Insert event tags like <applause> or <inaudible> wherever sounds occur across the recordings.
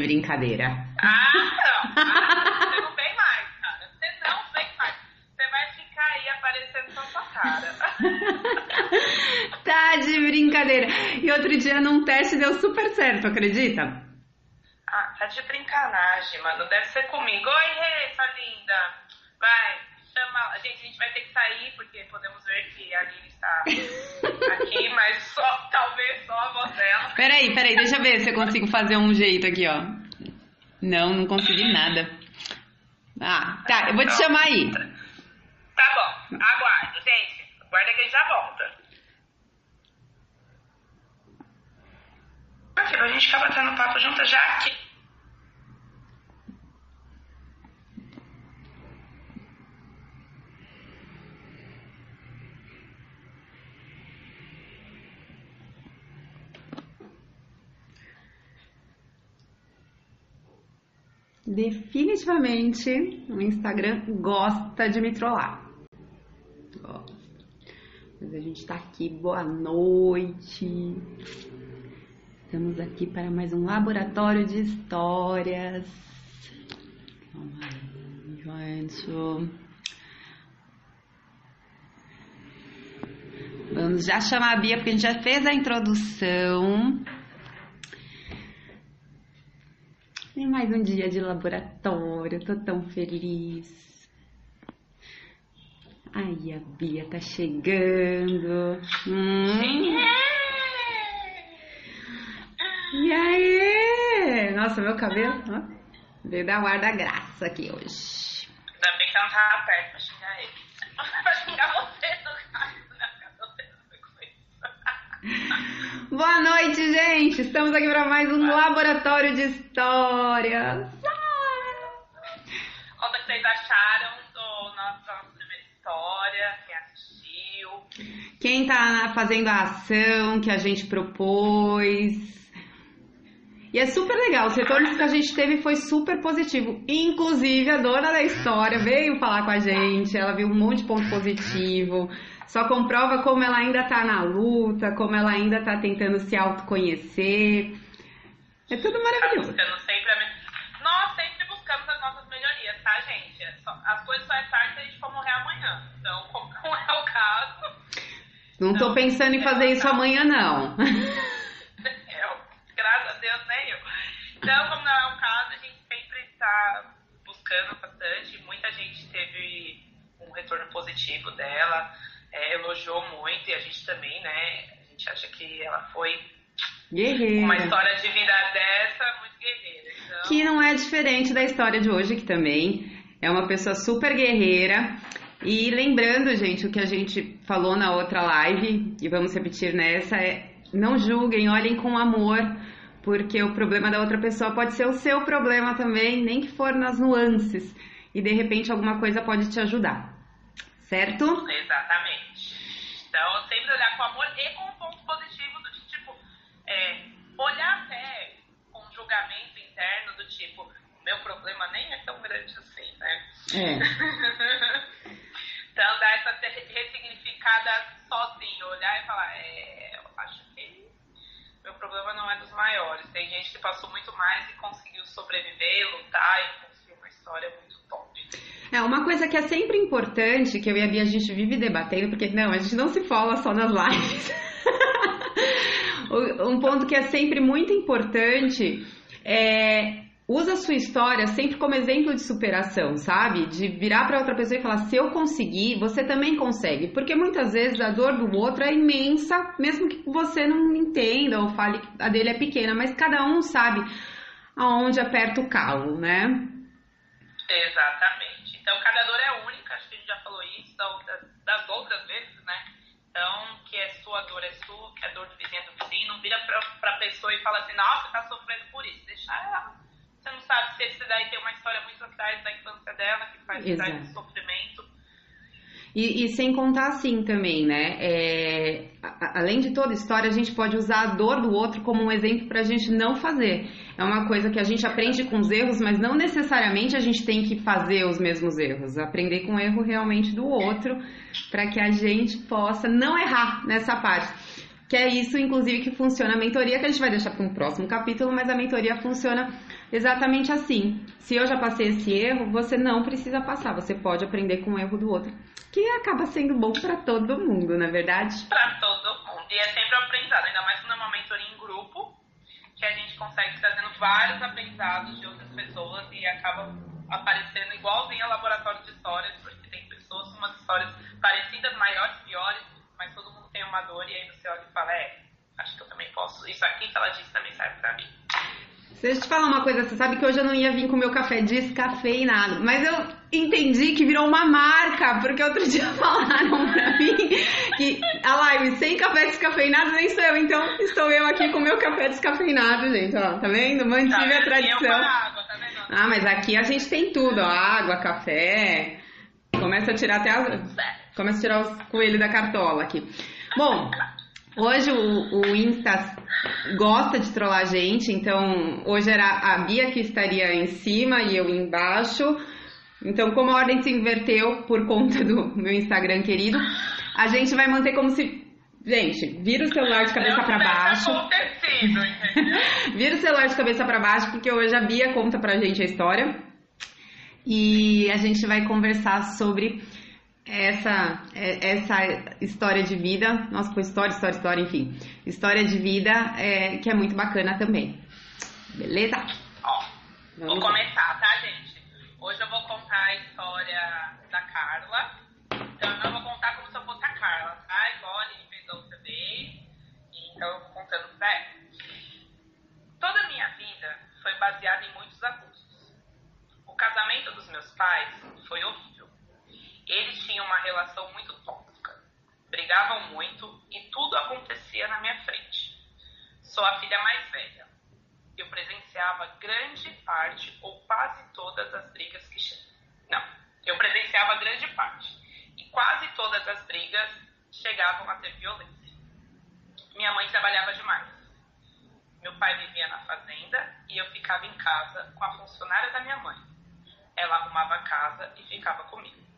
de brincadeira. Ah, não. Ah, você não vem mais, cara. Você não vem mais. Você vai ficar aí aparecendo só sua cara. <laughs> tá de brincadeira. E outro dia num teste deu super certo, acredita? Ah, tá de brincanagem, mano. Deve ser comigo. Oi, Rê, sua linda. Vai. Gente, a gente vai ter que sair porque podemos ver que a Aline está aqui, <laughs> mas só, talvez só a voz dela. Peraí, peraí, deixa eu ver se eu consigo fazer um jeito aqui, ó. Não, não consegui nada. Ah, tá, eu vou te chamar aí. Tá bom, aguardo, gente. Aguarda que ele já volta. Pra gente ficar batendo papo junto já aqui. Definitivamente o Instagram gosta de me trollar. Mas a gente tá aqui, boa noite. Estamos aqui para mais um laboratório de histórias. Calma aí, gente. Vamos já chamar a Bia, porque a gente já fez a introdução. E mais um dia de laboratório, tô tão feliz. Aí a Bia tá chegando. Hum. E aí? Nossa, meu cabelo veio dar o ar da graça aqui hoje. Ainda bem que ela não tava perto pra xingar ele. pra xingar você, no caso, né? Boa noite, gente! Estamos aqui para mais um laboratório de histórias. Conta o que vocês acharam do nossa primeira história, quem assistiu. Quem tá fazendo a ação que a gente propôs. E é super legal, os retornos que a gente teve foi super positivo. Inclusive, a dona da história veio falar com a gente, ela viu um monte de ponto positivo. Só comprova como ela ainda tá na luta, como ela ainda tá tentando se autoconhecer. É tudo maravilhoso. Tá sempre a. Nós sempre buscamos as nossas melhorias, tá, gente? É. As coisas só é tarde se a gente for morrer amanhã. Então, como <laughs> não é o caso. Não tô pensando em fazer isso amanhã, não. <laughs> Eu, graças a Deus, nem eu. Então, como não é o caso, a gente sempre está buscando bastante. Muita gente teve um retorno positivo dela, é, elogiou muito e a gente também, né? A gente acha que ela foi Guerreira. uma história de vida dessa, muito guerreira. Então, Que não é diferente da história de hoje, que também é uma pessoa super guerreira. E lembrando, gente, o que a gente falou na outra live, e vamos repetir nessa, é não julguem, olhem com amor, porque o problema da outra pessoa pode ser o seu problema também, nem que for nas nuances. E de repente alguma coisa pode te ajudar. Certo? Exatamente. Então, sempre olhar com amor e com um ponto positivo do tipo, é, olhar até com um julgamento interno do tipo, o meu problema nem é tão grande assim, né? É. <laughs> então, dar essa ressignificada sozinho, olhar e falar, é, eu acho que meu problema não é dos maiores. Tem gente que passou muito mais e conseguiu sobreviver, lutar e história muito top. É, uma coisa que é sempre importante, que eu e a Bia a gente vive debatendo, porque não, a gente não se fala só nas lives. <laughs> um ponto que é sempre muito importante é usa a sua história sempre como exemplo de superação, sabe? De virar para outra pessoa e falar: se eu conseguir, você também consegue. Porque muitas vezes a dor do outro é imensa, mesmo que você não entenda ou fale que a dele é pequena, mas cada um sabe aonde aperta o calo, né? Exatamente. Então, cada dor é única, acho que a gente já falou isso das, das outras vezes, né? Então, que é sua dor é sua, que é dor do vizinho é do vizinho, não vira pra, pra pessoa e fala assim, nossa, tá sofrendo por isso, deixa ela. Você não sabe se esse daí tem uma história muito atrás da infância dela, que faz Exato. do sofrimento. E, e, sem contar assim também, né? É, a, além de toda história, a gente pode usar a dor do outro como um exemplo para a gente não fazer. É uma coisa que a gente aprende com os erros, mas não necessariamente a gente tem que fazer os mesmos erros. Aprender com o erro realmente do outro para que a gente possa não errar nessa parte. Que é isso, inclusive, que funciona a mentoria, que a gente vai deixar para um próximo capítulo, mas a mentoria funciona exatamente assim. Se eu já passei esse erro, você não precisa passar, você pode aprender com o erro do outro, que acaba sendo bom para todo mundo, na é verdade? Para todo mundo. E é sempre aprendizado, ainda mais quando é uma mentoria em grupo, que a gente consegue trazendo vários aprendizados de outras pessoas e acaba aparecendo igualzinho a laboratório de histórias, porque tem pessoas com umas histórias parecidas, maiores, piores, mas todo mundo tem uma dor e aí você olha e fala, é, acho que eu também posso. Isso aqui que ela disse também serve para mim. Deixa eu te falar uma coisa, você sabe que hoje eu não ia vir com meu café descafeinado, mas eu entendi que virou uma marca, porque outro <laughs> dia falaram pra mim que a live sem café descafeinado nem sou eu, então estou eu aqui com meu café descafeinado, gente, ó, tá vendo? Mantive tá, a tradição. Água, tá vendo? Ah, mas aqui a gente tem tudo, ó, água, café, começa a tirar até a... começa a tirar os coelhos da cartola aqui. Bom, hoje o, o Insta gosta de trollar a gente, então hoje era a Bia que estaria em cima e eu embaixo. Então, como a ordem se inverteu por conta do meu Instagram querido, a gente vai manter como se. Gente, vira o celular de cabeça para baixo. <laughs> vira o celular de cabeça para baixo, porque hoje a Bia conta pra gente a história. E a gente vai conversar sobre essa, é, essa história de vida, nossa, foi história, história, história, enfim, história de vida é, que é muito bacana também. Beleza? Ó, Vamos vou começar, tá, gente? Hoje eu vou contar a história da Carla. Então eu vou contar como se eu fosse a Carla, tá? Igual a gente fez outra vez. Então eu vou contando pra ela. Toda a minha vida foi baseada em muitos abusos. O casamento dos meus pais foi horrível tinham uma relação muito tóxica. Brigavam muito e tudo acontecia na minha frente. Sou a filha mais velha. Eu presenciava grande parte ou quase todas as brigas que Não, eu presenciava grande parte. E quase todas as brigas chegavam a ter violência. Minha mãe trabalhava demais. Meu pai vivia na fazenda e eu ficava em casa com a funcionária da minha mãe. Ela arrumava a casa e ficava comigo.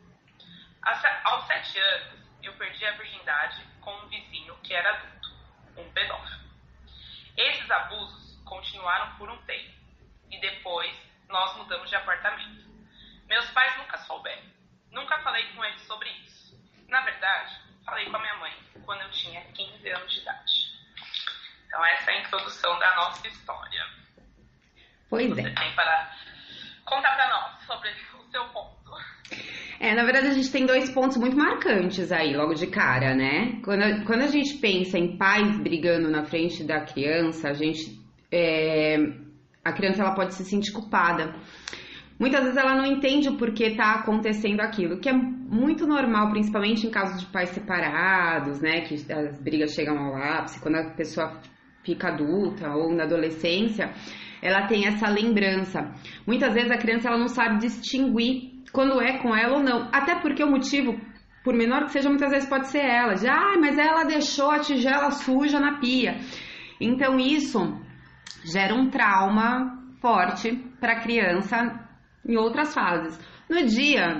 Aos sete anos, eu perdi a virgindade com um vizinho que era adulto, um pedófilo. Esses abusos continuaram por um tempo e depois nós mudamos de apartamento. Meus pais nunca souberam. Nunca falei com eles sobre isso. Na verdade, falei com a minha mãe quando eu tinha 15 anos de idade. Então, essa é a introdução da nossa história. Pois Você é. tem para contar para nós sobre o seu ponto. É, na verdade a gente tem dois pontos muito marcantes aí, logo de cara, né? Quando a, quando a gente pensa em pais brigando na frente da criança, a gente. É, a criança ela pode se sentir culpada. Muitas vezes ela não entende o porquê tá acontecendo aquilo, que é muito normal, principalmente em casos de pais separados, né? Que as brigas chegam ao ápice, quando a pessoa fica adulta ou na adolescência, ela tem essa lembrança. Muitas vezes a criança ela não sabe distinguir quando é com ela ou não. Até porque o motivo, por menor que seja, muitas vezes pode ser ela. Já, ah, mas ela deixou a tigela suja na pia. Então isso gera um trauma forte para a criança em outras fases. No dia,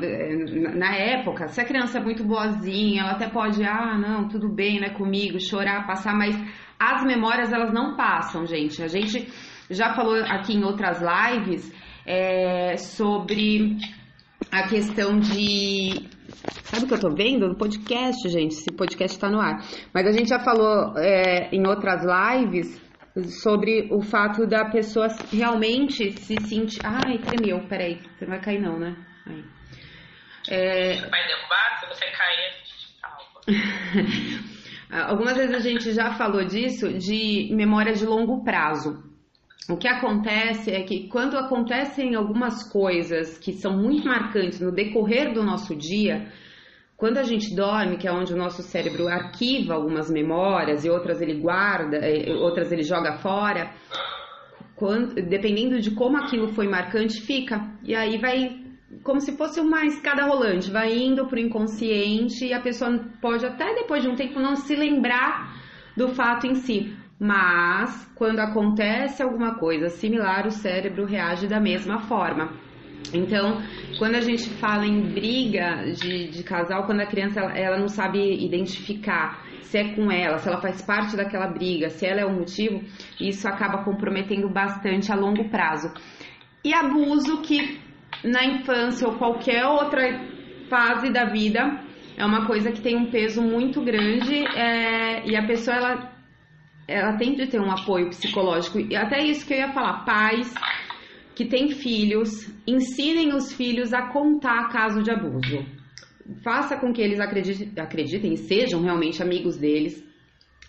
na época, se a criança é muito boazinha, ela até pode, ah, não, tudo bem, né, comigo, chorar, passar, mas as memórias elas não passam, gente. A gente já falou aqui em outras lives é, sobre a questão de. Sabe o que eu tô vendo? No podcast, gente. Esse podcast tá no ar. Mas a gente já falou é, em outras lives sobre o fato da pessoa realmente se sentir. Ai, tremeu, peraí. Você não vai cair, não, né? Aí. É... Vai derrubar? Se você cair, a gente salva. <laughs> Algumas vezes a gente já falou disso, de memória de longo prazo. O que acontece é que quando acontecem algumas coisas que são muito marcantes no decorrer do nosso dia, quando a gente dorme, que é onde o nosso cérebro arquiva algumas memórias e outras ele guarda, outras ele joga fora, quando, dependendo de como aquilo foi marcante, fica. E aí vai como se fosse uma escada rolante, vai indo pro inconsciente e a pessoa pode até depois de um tempo não se lembrar do fato em si. Mas quando acontece alguma coisa similar, o cérebro reage da mesma forma. Então, quando a gente fala em briga de, de casal, quando a criança ela, ela, não sabe identificar se é com ela, se ela faz parte daquela briga, se ela é o motivo, isso acaba comprometendo bastante a longo prazo. E abuso que na infância ou qualquer outra fase da vida é uma coisa que tem um peso muito grande é, e a pessoa ela, ela tem de ter um apoio psicológico. E até isso que eu ia falar, pais que têm filhos, ensinem os filhos a contar caso de abuso. Faça com que eles acreditem, acreditem sejam realmente amigos deles,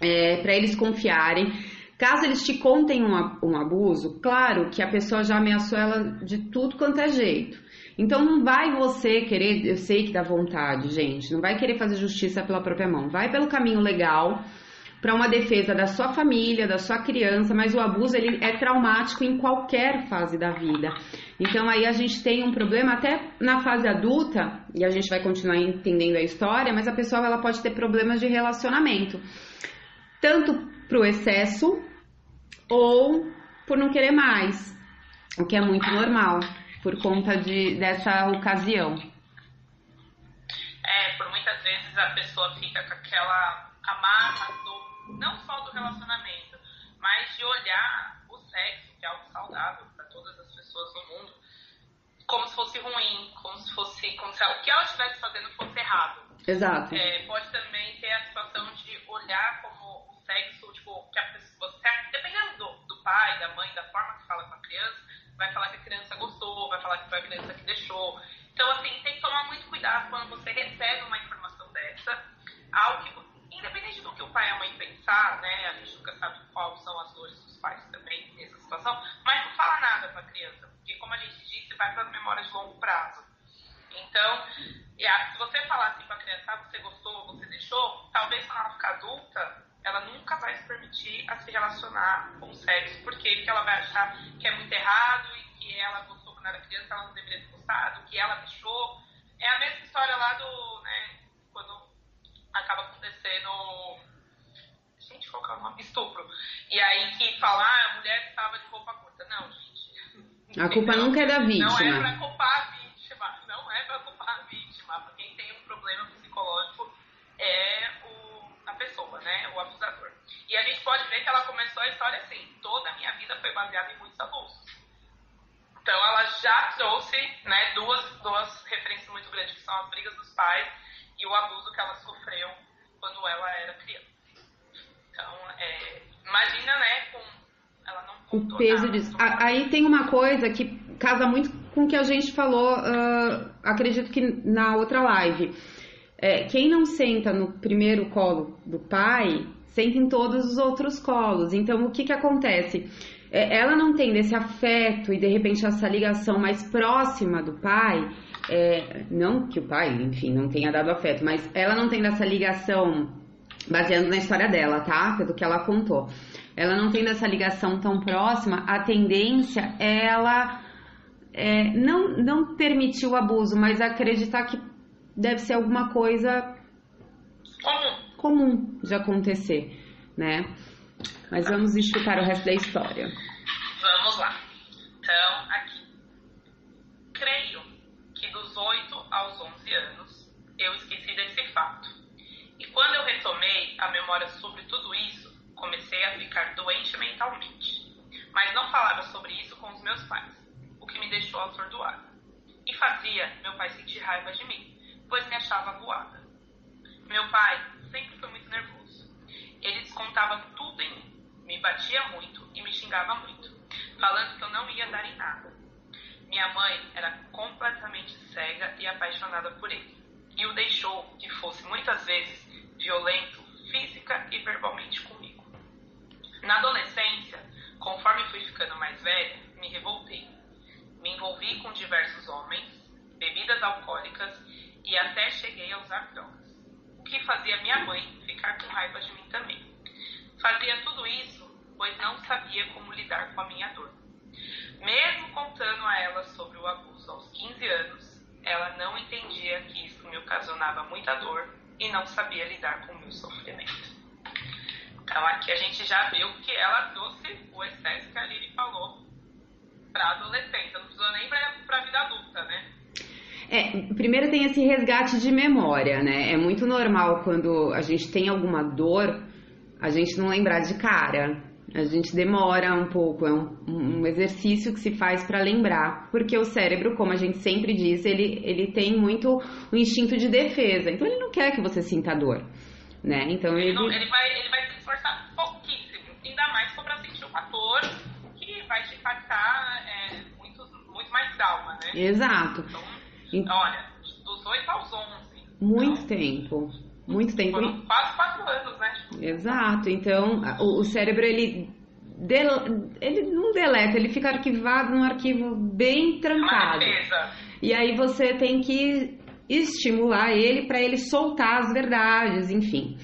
é, para eles confiarem. Caso eles te contem um, um abuso, claro que a pessoa já ameaçou ela de tudo quanto é jeito. Então não vai você querer, eu sei que dá vontade, gente, não vai querer fazer justiça pela própria mão. Vai pelo caminho legal para uma defesa da sua família, da sua criança, mas o abuso ele é traumático em qualquer fase da vida. Então aí a gente tem um problema até na fase adulta, e a gente vai continuar entendendo a história, mas a pessoa ela pode ter problemas de relacionamento. Tanto pro excesso ou por não querer mais, o que é muito normal por conta de, dessa ocasião. É, por muitas vezes a pessoa fica com aquela amarra não só do relacionamento, mas de olhar o sexo, que é algo saudável para todas as pessoas no mundo, como se fosse ruim, como se fosse como se o que ela estivesse fazendo fosse errado. Exato. É, pode também ter a situação de olhar como o sexo, tipo, que a pessoa, dependendo do, do pai, da mãe, da forma que fala com a criança, vai falar que a criança gostou, vai falar que foi a criança que deixou. Então, assim, tem que tomar muito cuidado quando você recebe uma informação dessa, algo que, independente do que o pai e a mãe pensar, né, a gente nunca sabe quais são as dores dos pais também nessa situação, mas não fala nada para a criança, porque, como a gente disse, vai para as memórias de longo prazo. Então, se você falar assim para a criança, ah, você gostou, você deixou, talvez quando ela ficar adulta, ela nunca vai se permitir a se relacionar com o sexo. Porque ela vai achar que é muito errado e que ela gostou quando era criança, ela não deveria ter gostado, que ela deixou. É a mesma história lá do, né, quando acaba acontecendo, gente, qual que é o nome? Estupro. E aí que falar, ah, a mulher estava de roupa curta. Não, gente. A culpa nunca é da vítima. Não é pra culpar a vítima. Não é pra culpar a vítima. Pra quem tem um problema psicológico é o, a pessoa, né? O abusador. E a gente pode ver que ela começou a história assim. Toda a minha vida foi baseada em muitos abusos. Então ela já trouxe né, duas, duas referências muito grandes, que são as brigas dos pais e o abuso que ela sofreu quando ela era criança. Então, é, imagina, né, com ela não o peso disso. Aí tem uma coisa que casa muito com o que a gente falou, uh, acredito que na outra live. É, quem não senta no primeiro colo do pai, senta em todos os outros colos. Então, o que que acontece? É, ela não tem esse afeto e de repente essa ligação mais próxima do pai, é, não que o pai, enfim, não tenha dado afeto, mas ela não tem essa ligação, baseando na história dela, tá? Pelo que ela contou. Ela não tem essa ligação tão próxima, a tendência é ela é, não, não permitir o abuso, mas acreditar que deve ser alguma coisa comum de acontecer, né? Mas vamos explicar o resto da história. Vamos lá. Então, aqui. Creio que dos 8 aos 11 anos eu esqueci desse fato. E quando eu retomei a memória sobre tudo isso, comecei a ficar doente mentalmente. Mas não falava sobre isso com os meus pais, o que me deixou atordoada. E fazia meu pai sentir raiva de mim, pois me achava voada. Meu pai sempre foi muito nervoso. Ele descontava tudo em mim me batia muito e me xingava muito, falando que eu não ia dar em nada. Minha mãe era completamente cega e apaixonada por ele, e o deixou que fosse muitas vezes violento física e verbalmente comigo. Na adolescência, conforme fui ficando mais velha, me revoltei. Me envolvi com diversos homens, bebidas alcoólicas e até cheguei a usar drogas, o que fazia minha mãe ficar com raiva de mim também. Fazia tudo isso pois não sabia como lidar com a minha dor. Mesmo contando a ela sobre o abuso aos 15 anos, ela não entendia que isso me ocasionava muita dor e não sabia lidar com o meu sofrimento. Então aqui a gente já viu que ela trouxe o excesso que a Lili falou para adolescente, não precisou nem para a vida adulta, né? É, primeiro tem esse resgate de memória, né? É muito normal quando a gente tem alguma dor, a gente não lembrar de cara. A gente demora um pouco, é um, um exercício que se faz para lembrar, porque o cérebro, como a gente sempre diz, ele, ele tem muito o instinto de defesa, então ele não quer que você sinta dor, né? Então ele, ele, não, ele vai, ele vai se esforçar pouquíssimo, ainda mais se for para sentir uma dor que vai te impactar é, muito, muito mais calma, né? Exato. Então, olha, dos 8 aos 11. Muito então, tempo. Muito tempo. Foram quase quatro anos, né? Exato. Então, o, o cérebro, ele, del, ele não deleta, ele fica arquivado num arquivo bem trancado. E aí você tem que estimular ele para ele soltar as verdades, enfim.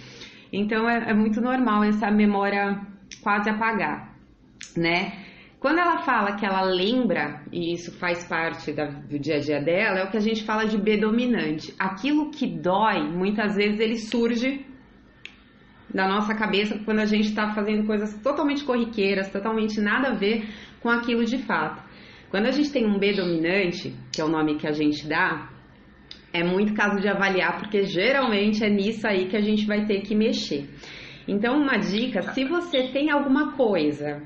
Então, é, é muito normal essa memória quase apagar, né? Quando ela fala que ela lembra, e isso faz parte da, do dia a dia dela, é o que a gente fala de B dominante. Aquilo que dói, muitas vezes ele surge da nossa cabeça quando a gente está fazendo coisas totalmente corriqueiras, totalmente nada a ver com aquilo de fato. Quando a gente tem um B dominante, que é o nome que a gente dá, é muito caso de avaliar, porque geralmente é nisso aí que a gente vai ter que mexer. Então, uma dica: se você tem alguma coisa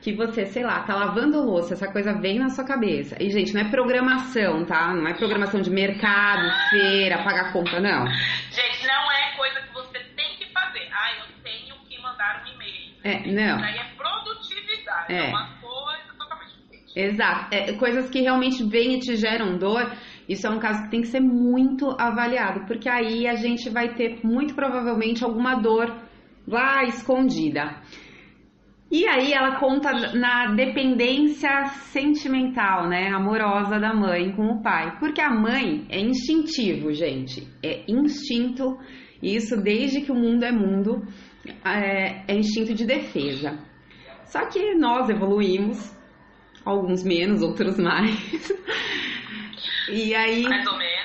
que você, sei lá, tá lavando louça, essa coisa vem na sua cabeça. E, gente, não é programação, tá? Não é programação de mercado, feira, pagar conta, não. Gente, não é coisa que você tem que fazer. Ah, eu tenho que mandar um e-mail. É, não. Isso aí é produtividade, é, é uma coisa totalmente diferente. Exato. É, coisas que realmente vêm e te geram dor, isso é um caso que tem que ser muito avaliado, porque aí a gente vai ter, muito provavelmente, alguma dor lá escondida. E aí ela conta na dependência sentimental, né, amorosa da mãe com o pai, porque a mãe é instintivo, gente, é instinto, isso desde que o mundo é mundo, é, é instinto de defesa. Só que nós evoluímos, alguns menos, outros mais. <laughs> e aí,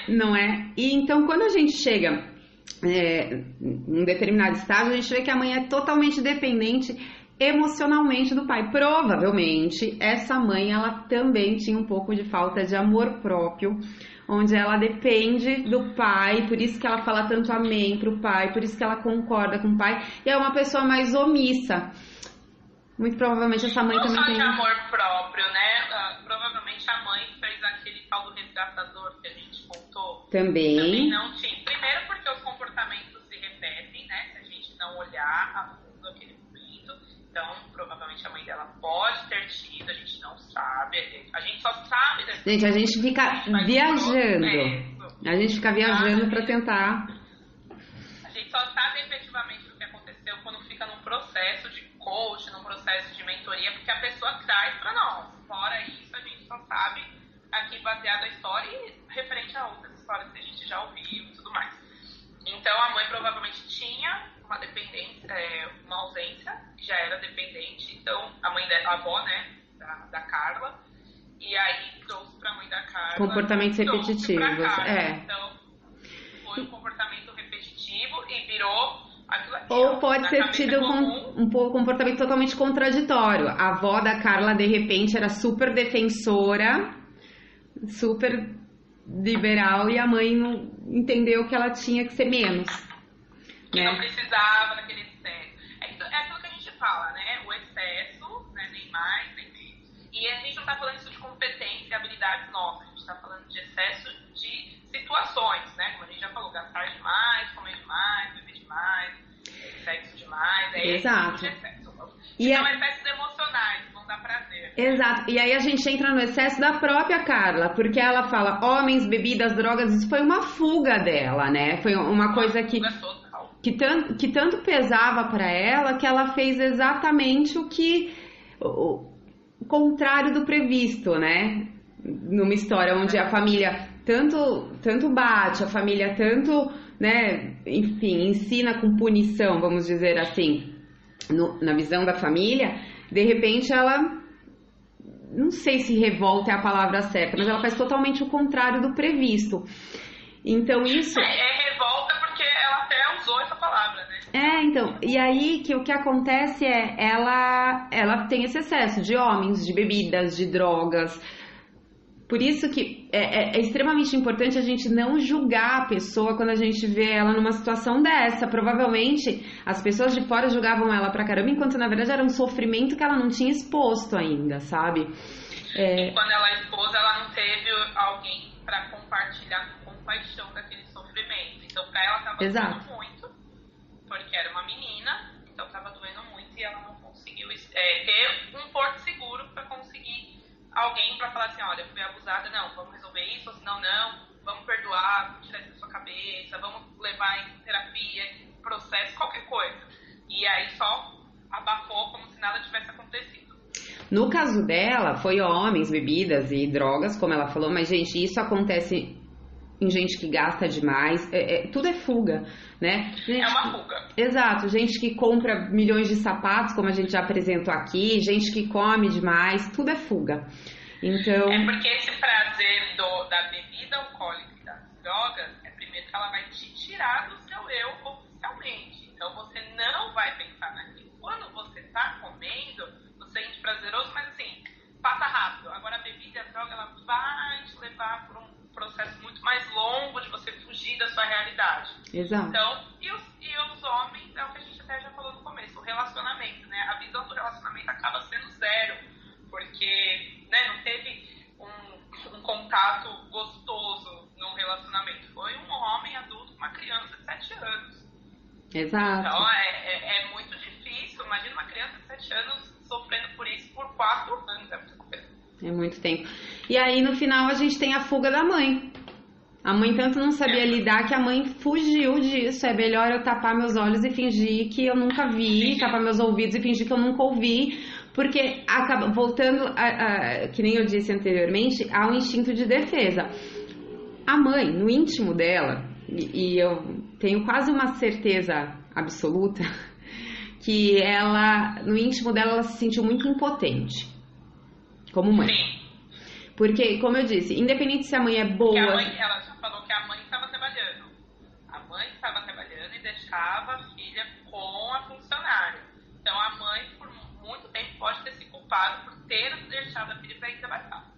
não é? E então quando a gente chega é, em um determinado estágio, a gente vê que a mãe é totalmente dependente emocionalmente do pai. Provavelmente essa mãe ela também tinha um pouco de falta de amor próprio, onde ela depende do pai, por isso que ela fala tanto amém pro pai, por isso que ela concorda com o pai, e é uma pessoa mais omissa. Muito provavelmente essa mãe Não também só tem. de amor próprio, né? Uh, provavelmente a mãe fez aquele tal do resgatador que a gente contou. Também. Também não tinha. Primeiro provavelmente a mãe dela pode ter tido, a gente não sabe. A gente só sabe. Gente, a gente fica viajando. A gente fica viajando para tentar. A gente só sabe efetivamente o que aconteceu quando fica num processo de coach, num processo de mentoria, porque a pessoa traz para nós. Fora isso, a gente só sabe aqui baseado na história e referente a outras histórias que a gente já ouviu e tudo mais. Então a mãe provavelmente tinha uma dependência, é, uma ausência, já era dependente, então a mãe dela, a avó, né, da, da Carla, e aí trouxe pra mãe da Carla. Comportamentos repetitivos, é. Então foi um comportamento repetitivo e virou aquilo aqui. Ou pode ser tido com um comportamento totalmente contraditório. A avó da Carla, de repente, era super defensora, super liberal, e a mãe não entendeu que ela tinha que ser menos que né? não precisava daquele excesso. É, é aquilo que a gente fala, né? O excesso, né? nem mais, nem menos. E a gente não está falando isso de competência e habilidades nossas, a gente está falando de excesso de situações, né? Como a gente já falou, gastar demais, comer demais, beber demais, sexo demais, é Exato. esse tipo de excesso. E são é... excessos emocionais, prazer. Exato. E aí a gente entra no excesso da própria Carla, porque ela fala homens, bebidas, drogas, isso foi uma fuga dela, né? Foi uma coisa que. Que, tanto, que tanto pesava para ela que ela fez exatamente o que o, o contrário do previsto, né? Numa história onde a família tanto tanto bate, a família tanto, né, enfim, ensina com punição, vamos dizer assim, no, na visão da família, de repente ela não sei se revolta é a palavra certa, mas ela faz totalmente o contrário do previsto. Então isso. É, é revolta porque ela até usou essa palavra, né? É, então, e aí que o que acontece é ela ela tem esse excesso de homens, de bebidas, de drogas. Por isso que é, é, é, extremamente importante a gente não julgar a pessoa quando a gente vê ela numa situação dessa. Provavelmente as pessoas de fora julgavam ela pra caramba, enquanto na verdade era um sofrimento que ela não tinha exposto ainda, sabe? É... E quando ela expôs, ela não teve alguém para compartilhar com compaixão daquele sofrimento. Então pra ela tava Exato. doendo muito, porque era uma menina, então tava doendo muito e ela não conseguiu é, ter um porto seguro alguém para falar assim, olha, fui abusada, não, vamos resolver isso, ou senão não, vamos perdoar, vamos tirar isso da sua cabeça, vamos levar em terapia, processo, qualquer coisa. E aí só abafou como se nada tivesse acontecido. No caso dela, foi homens, bebidas e drogas, como ela falou, mas, gente, isso acontece em gente que gasta demais, é, é, tudo é fuga, né? Gente, é uma fuga. Exato, gente que compra milhões de sapatos, como a gente já apresentou aqui, gente que come demais, tudo é fuga. Então... É porque esse prazer do, da bebida alcoólica e das drogas é primeiro que ela vai te tirar do seu eu oficialmente. Então você não vai pensar naquilo. Quando você tá comendo, você sente prazeroso, mas assim, passa rápido. Agora a bebida e a droga, ela vai te levar por um processo muito mais longo de você fugir da sua realidade. Exato. Então, e os, e os homens, é o que a gente até já falou no começo, o relacionamento, né? A visão do relacionamento acaba sendo zero, porque né, não teve um, um contato gostoso no relacionamento. Foi um homem adulto com uma criança de 7 anos. Exato. Então, é, é, é muito difícil. Imagina uma criança de 7 anos sofrendo por isso por 4 anos. É muita coisa. É muito tempo. E aí no final a gente tem a fuga da mãe. A mãe tanto não sabia lidar que a mãe fugiu disso. É melhor eu tapar meus olhos e fingir que eu nunca vi, tapar meus ouvidos e fingir que eu nunca ouvi, porque acaba voltando a, a, que nem eu disse anteriormente, há um instinto de defesa. A mãe, no íntimo dela, e, e eu tenho quase uma certeza absoluta <laughs> que ela, no íntimo dela, ela se sentiu muito impotente como mãe. Porque, como eu disse, independente se a mãe é boa. A mãe, ela já falou que a mãe estava trabalhando. A mãe estava trabalhando e deixava a filha com a funcionária. Então a mãe, por muito tempo, pode ter se culpado por ter deixado a filha para ir trabalhar.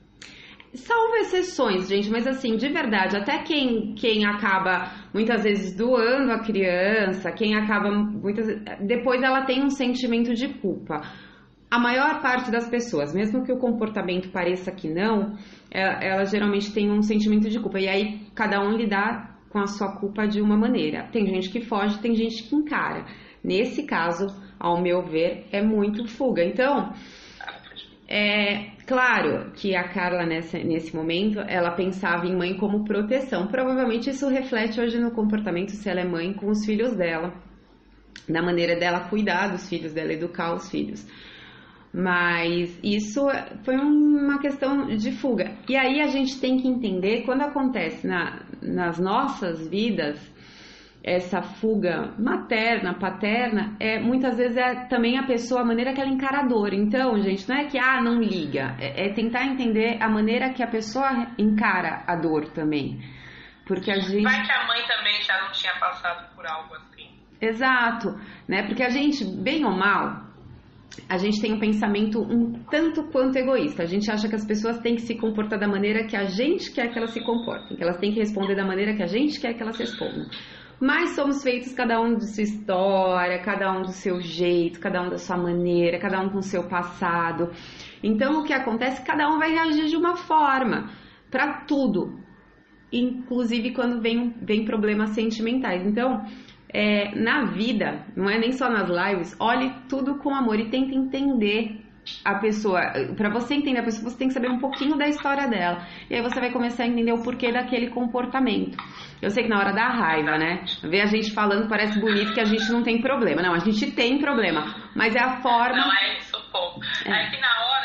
Salvo exceções, gente, mas assim, de verdade, até quem, quem acaba muitas vezes doando a criança, quem acaba muitas depois ela tem um sentimento de culpa a maior parte das pessoas, mesmo que o comportamento pareça que não, ela, é, ela, geralmente tem um sentimento de culpa. E aí cada um lidar com a sua culpa de uma maneira. Tem gente que foge, tem gente que encara. Nesse caso, ao meu ver, é muito fuga. Então, é claro que a Carla nessa, nesse momento ela pensava em mãe como proteção. Provavelmente isso reflete hoje no comportamento se ela é mãe com os filhos dela, na maneira dela cuidar dos filhos dela, educar os filhos. Mas isso foi uma questão de fuga. E aí a gente tem que entender quando acontece na, nas nossas vidas essa fuga materna, paterna, é muitas vezes é também a pessoa, a maneira que ela encara a dor. Então, gente, não é que ah, não liga, é, é tentar entender a maneira que a pessoa encara a dor também. Porque a gente. Vai que a mãe também já não tinha passado por algo assim. Exato, né? Porque a gente, bem ou mal, a gente tem um pensamento um tanto quanto egoísta. A gente acha que as pessoas têm que se comportar da maneira que a gente quer que elas se comportem, que elas têm que responder da maneira que a gente quer que elas respondam. Mas somos feitos cada um de sua história, cada um do seu jeito, cada um da sua maneira, cada um com seu passado. Então o que acontece? Cada um vai reagir de uma forma para tudo, inclusive quando vem, vem problemas sentimentais. Então, é, na vida, não é nem só nas lives, olhe tudo com amor e tente entender a pessoa. Para você entender a pessoa, você tem que saber um pouquinho da história dela. E aí você vai começar a entender o porquê daquele comportamento. Eu sei que na hora da raiva, né? Ver a gente falando parece bonito que a gente não tem problema. Não, a gente tem problema. Mas é a forma. Não é isso, pô. É, é que na hora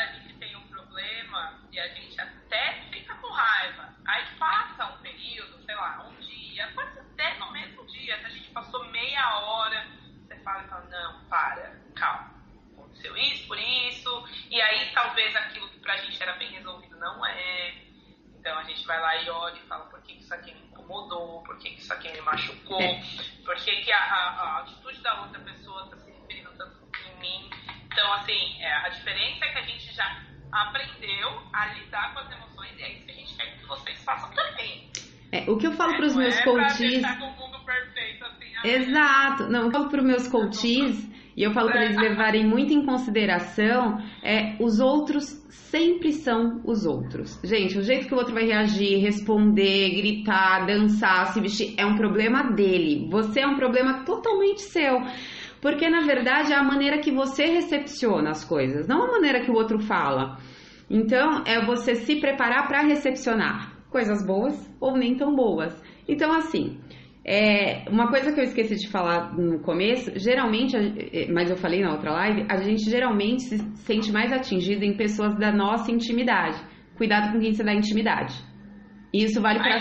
para, calma. Aconteceu isso por isso, e aí talvez aquilo pra gente era bem resolvido, não é. Então a gente vai lá e olha e fala por que isso aqui me incomodou, por que isso aqui me machucou, é. por que, que a, a, a, atitude da outra pessoa está se referindo tanto em mim. Então, assim, é, a diferença é que a gente já aprendeu a lidar com as emoções e é isso que a gente quer que vocês façam também. É, o que eu falo é, para os meus é coaches. Perfeito, assim, Exato. Não, eu falo para os meus coaches e eu falo para eles levarem muito em consideração é os outros sempre são os outros. Gente, o jeito que o outro vai reagir, responder, gritar, dançar, se vestir é um problema dele. Você é um problema totalmente seu. Porque na verdade é a maneira que você recepciona as coisas, não a maneira que o outro fala. Então, é você se preparar para recepcionar coisas boas ou nem tão boas. Então, assim, é, uma coisa que eu esqueci de falar no começo, geralmente, é, mas eu falei na outra live, a gente geralmente se sente mais atingido em pessoas da nossa intimidade. Cuidado com quem você dá intimidade. E isso vale para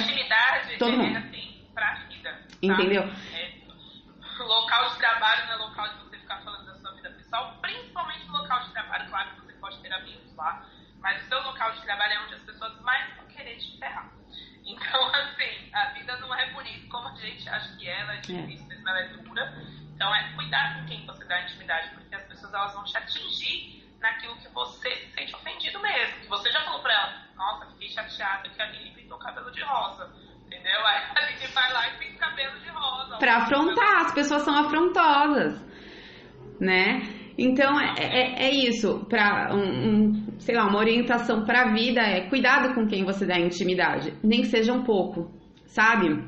todo mundo. É assim, pra vida. Tá? Entendeu? É, local de trabalho não é local de você ficar falando da sua vida pessoal, principalmente no local de trabalho, claro que você pode ter amigos lá, mas o seu local de trabalho é onde as pessoas mais vão querer te ferrar. Então, <laughs> assim, a vida não é bonita como a gente acha que é, ela é, é. difícil, mesmo ela é dura. Então, é cuidar com quem você dá intimidade, porque as pessoas elas vão te atingir naquilo que você se sente ofendido mesmo. Que você já falou pra ela, nossa, fiquei chateada que a Lili pintou cabelo de rosa. Entendeu? Aí a gente vai lá e pinta o cabelo de rosa. Pra afrontar, as pessoas são afrontosas, né? Então é, é, é isso, para um, um, sei lá, uma orientação para a vida é cuidado com quem você dá intimidade, nem que seja um pouco, sabe?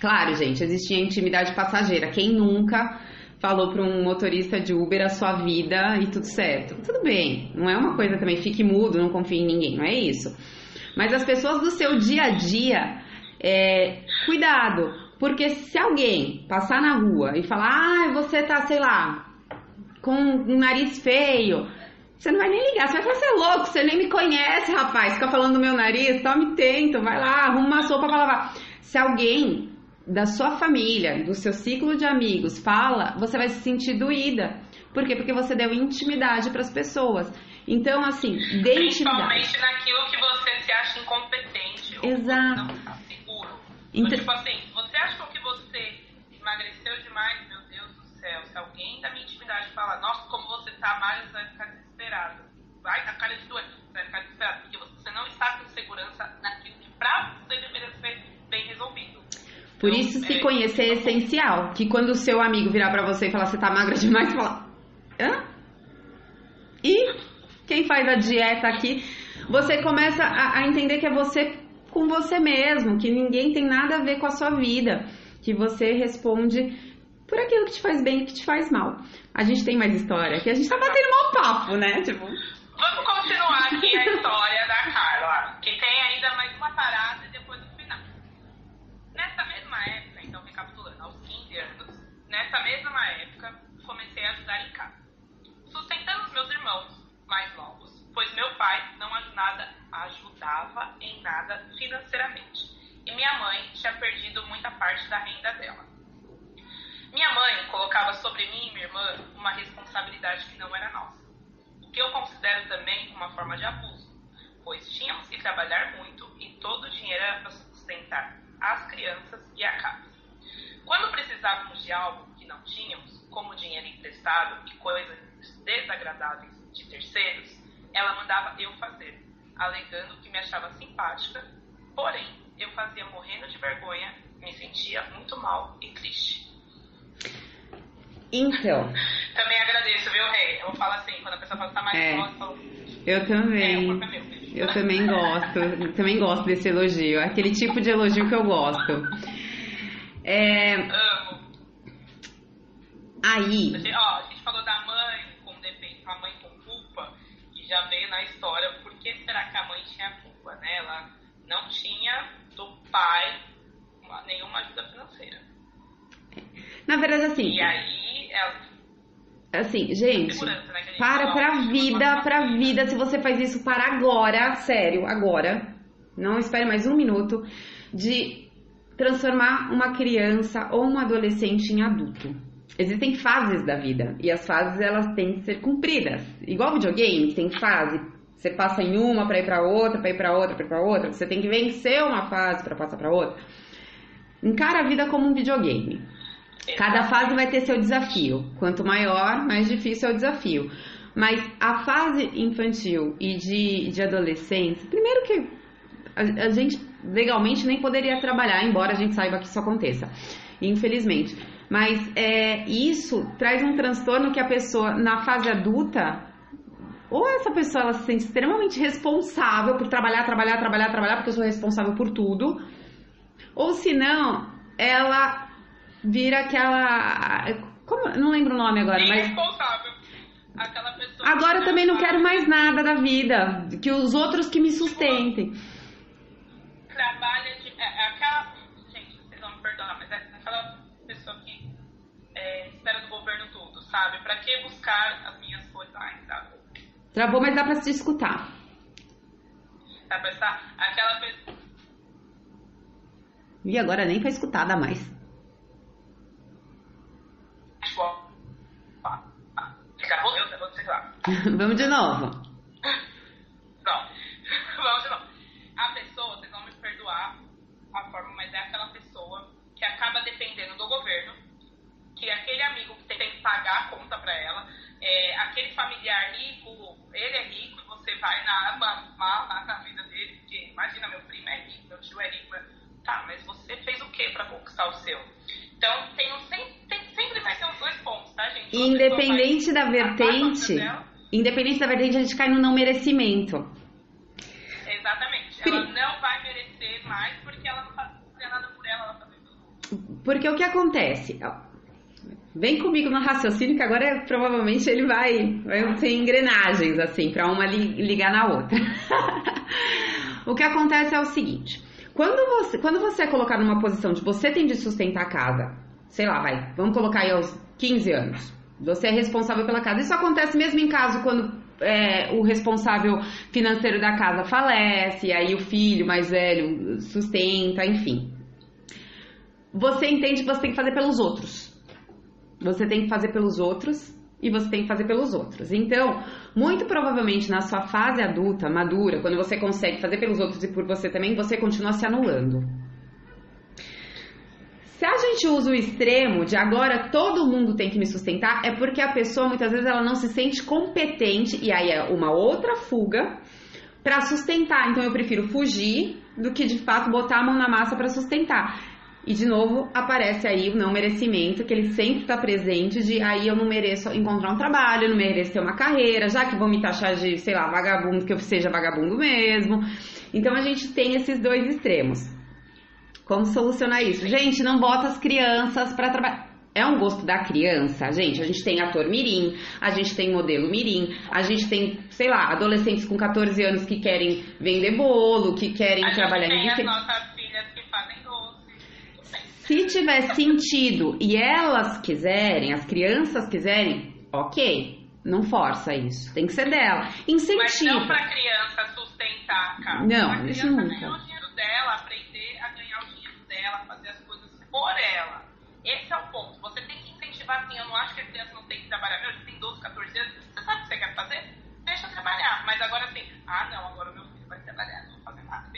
Claro, gente, existia intimidade passageira. Quem nunca falou para um motorista de Uber a sua vida e tudo certo? Tudo bem, não é uma coisa também, fique mudo, não confie em ninguém, não é isso. Mas as pessoas do seu dia a dia, é, cuidado, porque se alguém passar na rua e falar, ah, você tá, sei lá, com um nariz feio. Você não vai nem ligar, você vai falar, você é louco, você nem me conhece, rapaz. Fica falando do meu nariz, tome tento, vai lá, arruma uma sopa pra lavar. Se alguém da sua família, do seu ciclo de amigos fala, você vai se sentir doída. Por quê? Porque você deu intimidade para as pessoas. Então, assim, dê Principalmente intimidade. naquilo que você se acha incompetente. Exato. Ou não está seguro. Então, tipo assim, você achou que você emagreceu demais, meu Deus do céu. Se alguém da minha intimidade fala, nossa, como você tá magro, você vai ficar desesperado. Vai na cara de doente, você vai ficar desesperado. Porque você não está com segurança naquilo que pra você deveria ser bem resolvido. Por então, isso, se é, conhecer é essencial. Que quando o seu amigo virar pra você e falar, você tá magra demais, você fala, hã? E quem faz a dieta aqui, você começa a, a entender que é você com você mesmo, que ninguém tem nada a ver com a sua vida, que você responde por aquilo que te faz bem e que te faz mal. A gente tem mais história, que a gente tá batendo mal papo, né? Tipo... Vamos continuar aqui a história da Carla, que tem ainda mais uma parada depois do final. Nessa mesma época, então recapitulando, aos 15 anos, nessa mesma época, comecei a ajudar em casa, sustentando os meus irmãos mais novos, pois meu pai não ajudava, ajudava em nada financeiramente. E minha mãe tinha perdido muita parte da renda dela. Minha mãe colocava sobre mim e minha irmã uma responsabilidade que não era nossa, o que eu considero também uma forma de abuso, pois tínhamos que trabalhar muito e todo o dinheiro era para sustentar as crianças e a casa. Quando precisávamos de algo que não tínhamos, como dinheiro emprestado e coisas desagradáveis de terceiros, ela mandava eu fazer, alegando que me achava simpática, porém eu fazia morrendo de vergonha, me sentia muito mal e triste. Então. Também agradeço, viu, Rei? Eu falo assim, quando a pessoa fala, tá mais é, eu também. É, é eu também gosto. Também gosto desse elogio. Aquele tipo de elogio que eu gosto. É... Amo. Aí. Gente, ó, a gente falou da mãe com defeito, a mãe com culpa, e já veio na história por que será que a mãe tinha culpa, né? Ela não tinha do pai nenhuma ajuda financeira. Na verdade, assim. E aí, é Assim, gente, né, para pra vida, pra vida. Se você faz isso para agora, sério, agora, não espere mais um minuto, de transformar uma criança ou um adolescente em adulto. Existem fases da vida e as fases elas têm que ser cumpridas. Igual videogame, tem fase Você passa em uma para ir para outra, para ir para outra, para ir para outra. Você tem que vencer uma fase para passar para outra. Encara a vida como um videogame. Cada fase vai ter seu desafio. Quanto maior, mais difícil é o desafio. Mas a fase infantil e de, de adolescência, primeiro que a, a, gente legalmente nem poderia trabalhar, embora a gente saiba que isso aconteça, infelizmente. Mas é, isso traz um transtorno que a pessoa, na fase adulta, ou essa pessoa ela se sente extremamente responsável por trabalhar, trabalhar, trabalhar, trabalhar, porque eu sou responsável por tudo, ou se não, ela vira aquela. Como, não lembro o nome agora, mas. Responsável. Aquela pessoa. Agora eu também não quero mais nada da vida. Que os outros que me sustentem. Trabalha de. É, é aquela. Gente, vocês vão me perdoar, mas é aquela pessoa que é, espera do governo tudo, sabe? Pra que buscar as minhas coisas? Ai, sabe? Travou, mas dá pra se escutar. Dá pra estar. Aquela pessoa. E agora nem pra escutar, dá mais. <laughs> Vamos de novo. Não. <laughs> Vamos de novo. A pessoa, vocês vão me perdoar a forma, mas é aquela pessoa que acaba dependendo do governo, que é aquele amigo que tem que pagar a conta pra ela, é, aquele familiar rico, ele é rico e você vai na mal na vida dele, porque imagina, meu primo é rico, meu tio é rico, tá, mas você fez o que pra conquistar o seu? Então, tem, sempre, tem, sempre vai ter os dois pontos, tá, gente? Independente da vertente, independente da vertente, a gente cai no não merecimento. Exatamente. Ela não vai merecer mais porque ela não faz nada por ela, ela faz tudo. Porque o que acontece? Vem comigo no raciocínio que agora provavelmente ele vai, vai ter engrenagens assim para uma ligar na outra. <laughs> o que acontece é o seguinte: quando você, quando você é colocado numa posição de você tem de sustentar a casa, sei lá, vai, vamos colocar aí aos 15 anos. Você é responsável pela casa. Isso acontece mesmo em caso quando é, o responsável financeiro da casa falece, aí o filho mais velho sustenta, enfim. Você entende que você tem que fazer pelos outros. Você tem que fazer pelos outros e você tem que fazer pelos outros. Então, muito provavelmente na sua fase adulta, madura, quando você consegue fazer pelos outros e por você também, você continua se anulando. Se a gente usa o extremo de agora todo mundo tem que me sustentar, é porque a pessoa muitas vezes ela não se sente competente e aí é uma outra fuga para sustentar. Então eu prefiro fugir do que de fato botar a mão na massa para sustentar. E de novo aparece aí o não merecimento, que ele sempre está presente de aí eu não mereço encontrar um trabalho, não mereço ter uma carreira, já que vão me taxar de, sei lá, vagabundo, que eu seja vagabundo mesmo. Então a gente tem esses dois extremos. Como solucionar isso? Gente, não bota as crianças para trabalhar. É um gosto da criança, gente. A gente tem ator mirim, a gente tem modelo mirim, a gente tem, sei lá, adolescentes com 14 anos que querem vender bolo, que querem a trabalhar gente tem em as nossas filhas que fazem doce. Se tiver sentido e elas quiserem, as crianças quiserem, ok. Não força isso. Tem que ser dela. Mas Incentiva. não pra criança sustentar a casa. Não, pra isso criança nunca. ganhar o dinheiro dela, aprender por ela. Esse é o ponto. Você tem que incentivar assim. Eu não acho que a criança não tem que trabalhar. Meu, você tem 12, 14 anos. Você sabe o que você quer fazer? Deixa trabalhar. Mas agora assim, ah não, agora o meu filho vai trabalhar. Não vou fazer nada.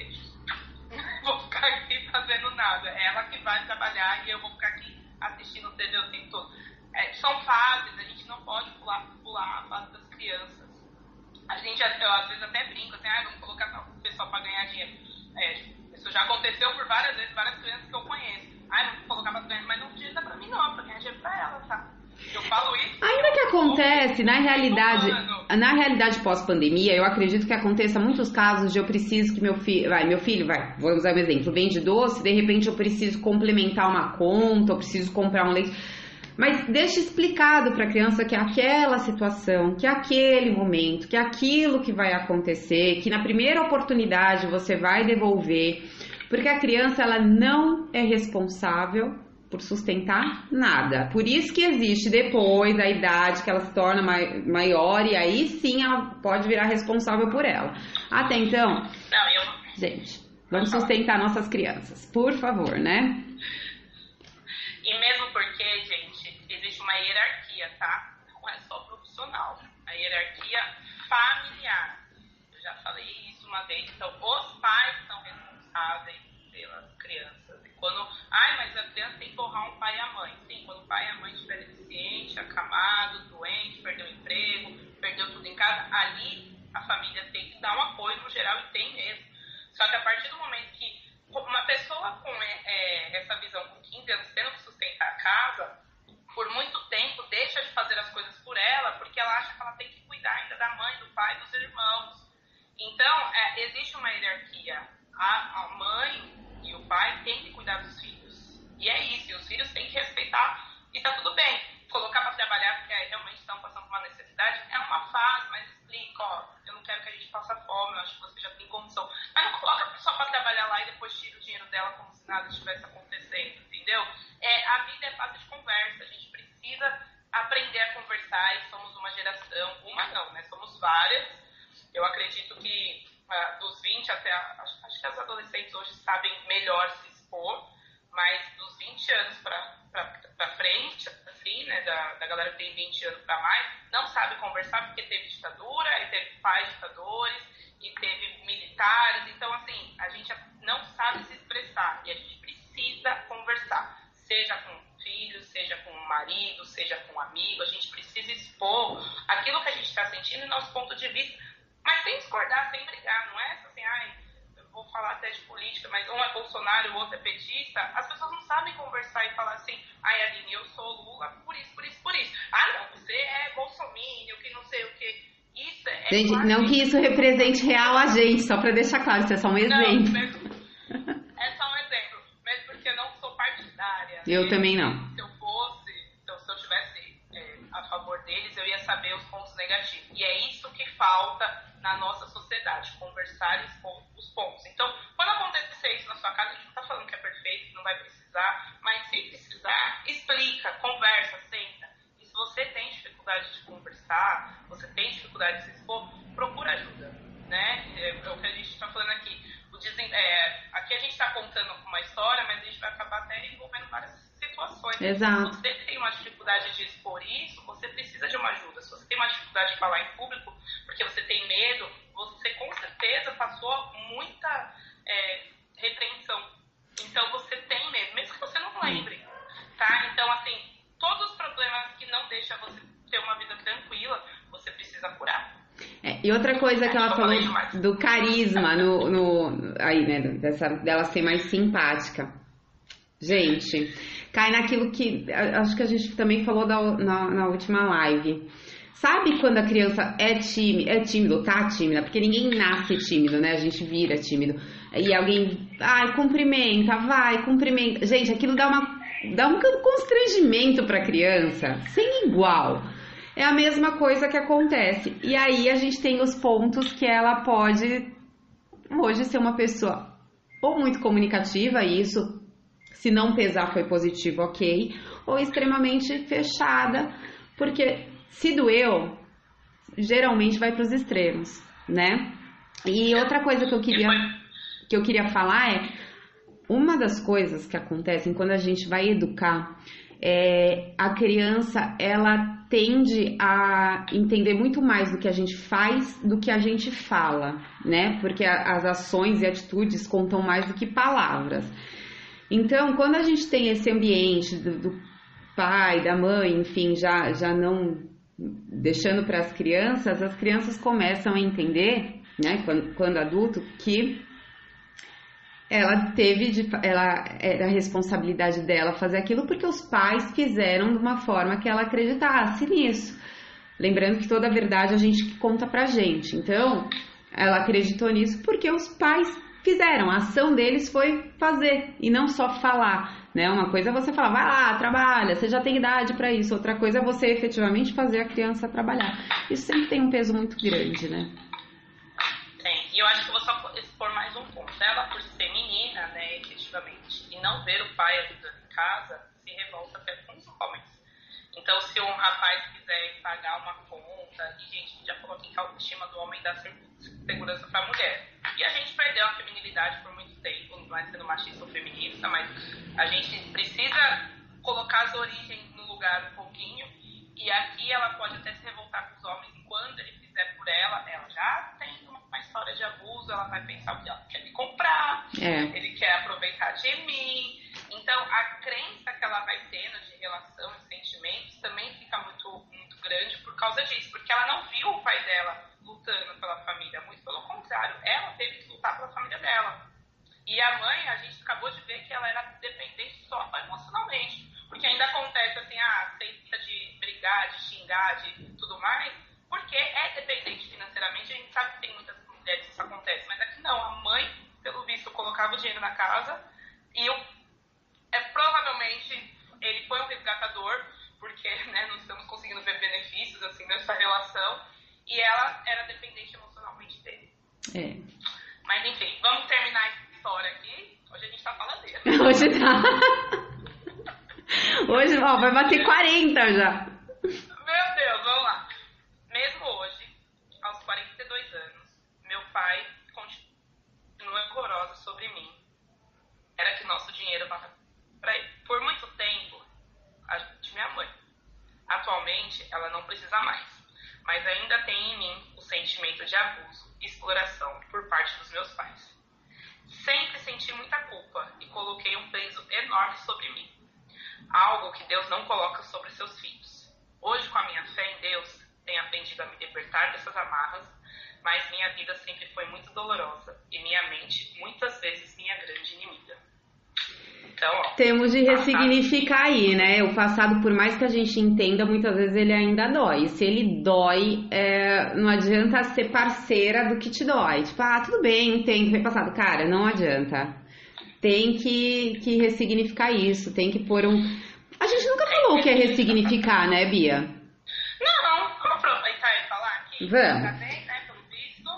<laughs> Vou ficar aqui fazendo nada. Ela que vai trabalhar e eu vou ficar aqui assistindo TV o tempo todo. É, são fases, a gente não pode pular, pular a fase das crianças. A gente, eu às vezes até brinco, assim, ah, vamos colocar o pessoal para ganhar dinheiro. É, isso já aconteceu por várias vezes, várias crianças que eu conheço. Não vou colocar pra mas não pra mim não, dinheiro pra ela, tá? Eu falo isso. Ainda que acontece, na realidade, na realidade pós-pandemia, eu acredito que aconteça muitos casos de eu preciso que meu filho, vai, meu filho vai, vou usar um exemplo, vende doce, de repente eu preciso complementar uma conta, eu preciso comprar um leite. Mas deixa explicado para a criança que é aquela situação, que é aquele momento, que é aquilo que vai acontecer, que na primeira oportunidade você vai devolver, porque a criança ela não é responsável por sustentar nada. Por isso que existe depois da idade que ela se torna mai- maior e aí sim ela pode virar responsável por ela. Até então, Não, eu gente, vamos sustentar nossas crianças, por favor, né? E mesmo porque, gente, existe uma hierarquia, tá? Não é só profissional. A hierarquia familiar. já falei isso uma vez. Então, os pais são responsáveis pelas crianças. E quando, ai, mas a criança tem que honrar um pai e a mãe. Sim, quando o pai e a mãe estiver deficiente, acamado, doente, perdeu o emprego, perdeu tudo em casa, ali a família tem que dar um apoio no geral e tem mesmo. Só que a partir do momento que uma pessoa com é, essa visão com 15 anos tendo que sustentar a casa, por muito tempo deixa de fazer as coisas por ela, porque ela acha que ela tem que cuidar ainda da mãe, do pai, dos irmãos. Então, é, existe uma hierarquia. A, a mãe e o pai têm que cuidar dos filhos. E é isso, e os filhos têm que respeitar e tá tudo bem. Colocar para trabalhar porque realmente estão passando por uma necessidade é uma fase, mas explica, ó, eu não quero que a gente faça fome, eu acho que você já tem condição. Mas não coloca só para trabalhar lá e depois tira o dinheiro dela como se nada estivesse acontecendo, entendeu? É, a vida é fase de conversa, a gente precisa aprender a conversar e somos uma geração, uma não, né? Somos várias. Eu acredito que dos 20 até. Acho, acho, que as adolescentes hoje sabem melhor se expor, mas dos 20 anos para frente, assim, né? Da, da galera que tem 20 anos para mais, não sabe conversar porque teve ditadura, e teve pais ditadores, e teve militares. Então, assim, a gente não sabe se expressar e a gente precisa conversar, seja com filho, seja com marido, seja com amigo, a gente precisa expor aquilo que a gente está sentindo e nosso ponto de vista, mas sem brigar, não é assim, ai, eu vou falar até de política, mas um é Bolsonaro, o outro é petista, as pessoas não sabem conversar e falar assim, ai Aline, eu sou Lula por isso, por isso, por isso. Ah não, você é bolsominion, que não sei o que. Isso é. Gente, não que isso represente real a gente, só para deixar claro, isso é só um exemplo. Não, Eu também não. Se eu fosse, então, se eu tivesse é, a favor deles, eu ia saber os pontos negativos. E é isso que falta na nossa sociedade, conversar os pontos. Então, quando acontecer isso na sua casa, a gente não está falando que é perfeito, que não vai precisar, mas se precisar, explica, conversa, senta. E se você tem dificuldade de conversar, você tem dificuldade de se expor, procura ajuda. Né? É, é o que a gente está falando aqui dizem, é, aqui a gente está contando uma história, mas a gente vai acabar até envolvendo várias situações. Exato. Se você tem uma dificuldade de expor isso, você precisa de uma ajuda. Se você tem uma dificuldade de falar em público, porque você tem medo, você com certeza passou muita é, repreensão. Então você tem medo, mesmo que você não lembre. Tá? Então, assim, todos os problemas que não deixam você ter uma vida tranquila, você precisa curar. É, e outra coisa que ela falou do carisma, no, no, aí, né, dessa, dela ser mais simpática. Gente, cai naquilo que acho que a gente também falou da, na, na última live. Sabe quando a criança é tímido, é tímido, tá tímida? Porque ninguém nasce tímido, né? A gente vira tímido. E alguém, ai, cumprimenta, vai, cumprimenta. Gente, aquilo dá, uma, dá um constrangimento pra criança, sem igual é a mesma coisa que acontece. E aí a gente tem os pontos que ela pode hoje ser uma pessoa ou muito comunicativa, isso, se não pesar, foi positivo, ok, ou extremamente fechada, porque se doeu, geralmente vai para os extremos, né? E outra coisa que eu queria que eu queria falar é uma das coisas que acontecem quando a gente vai educar é, a criança ela tende a entender muito mais do que a gente faz do que a gente fala, né? Porque a, as ações e atitudes contam mais do que palavras. Então, quando a gente tem esse ambiente do, do pai, da mãe, enfim, já, já não deixando para as crianças, as crianças começam a entender, né, quando, quando adulto, que ela teve de, ela era a responsabilidade dela fazer aquilo porque os pais fizeram de uma forma que ela acreditasse nisso. Lembrando que toda a verdade a gente conta pra gente. Então, ela acreditou nisso porque os pais fizeram. A ação deles foi fazer e não só falar, né? Uma coisa é você falar, vai lá, trabalha, você já tem idade para isso. Outra coisa é você efetivamente fazer a criança trabalhar. Isso sempre tem um peso muito grande, né? Tem. E eu acho que eu vou só expor mais um Ela, por ser menina, né, efetivamente, e não ver o pai ajudando em casa, se revolta até com os homens. Então, se um rapaz quiser pagar uma conta, e gente, já falou aqui que a autoestima do homem dá segurança para a mulher. E a gente perdeu a feminilidade por muito tempo, não é sendo machista ou feminista, mas a gente precisa colocar as origens no lugar um pouquinho. E aqui ela pode até se revoltar com os homens, e quando ele fizer por ela, ela já tem uma mais fácil abuso, ela vai pensar o que ela quer me comprar, É. ele quer aproveitar de mim. Então, a crença que ela vai tendo de relação e sentimentos também fica muito, muito grande por causa disso, porque ela não viu o pai dela lutando pela família, muito pelo contrário, ela teve que lutar pela família dela. E a mãe, a gente acabou de ver que ela era dependente só emocionalmente. Porque ainda acontece assim, ah, aceita de brigar, de xingar, de tudo mais, porque é dependente financeiramente. A gente sabe que tem muitas mulheres isso acontece, mas aqui não. A mãe, pelo visto, colocava o dinheiro na casa e eu, é, provavelmente ele foi um resgatador, porque né, não estamos conseguindo ver benefícios assim nessa relação, e ela era dependente emocionalmente dele. É. Mas enfim, vamos terminar a história aqui. Hoje a gente tá faladeira. <laughs> Hoje tá. Hoje, ó, vai bater 40 já. Meu Deus, vamos lá. Mesmo hoje, aos 42 anos, meu pai continua rigoroso sobre mim. Era que nosso dinheiro vai para ele. Por muito tempo, a gente, minha mãe. Atualmente, ela não precisa mais. Mas ainda tem em mim o sentimento de abuso e exploração por parte dos meus pais. Sempre senti muita culpa e coloquei um peso enorme sobre mim. Algo que Deus não coloca sobre seus filhos. Hoje, com a minha fé em Deus, tenho aprendido a me libertar dessas amarras, mas minha vida sempre foi muito dolorosa e minha mente, muitas vezes, minha grande inimiga. Então, ó, Temos de ressignificar aí, né? O passado, por mais que a gente entenda, muitas vezes ele ainda dói. Se ele dói, é, não adianta ser parceira do que te dói. Tipo, ah, tudo bem, entendo, foi passado. Cara, não adianta. Tem que, que ressignificar isso, tem que pôr um. A gente nunca falou o que é ressignificar, né, Bia? Não, vamos aproveitar e falar aqui? Vamos. Tá bem, né, pelo visto.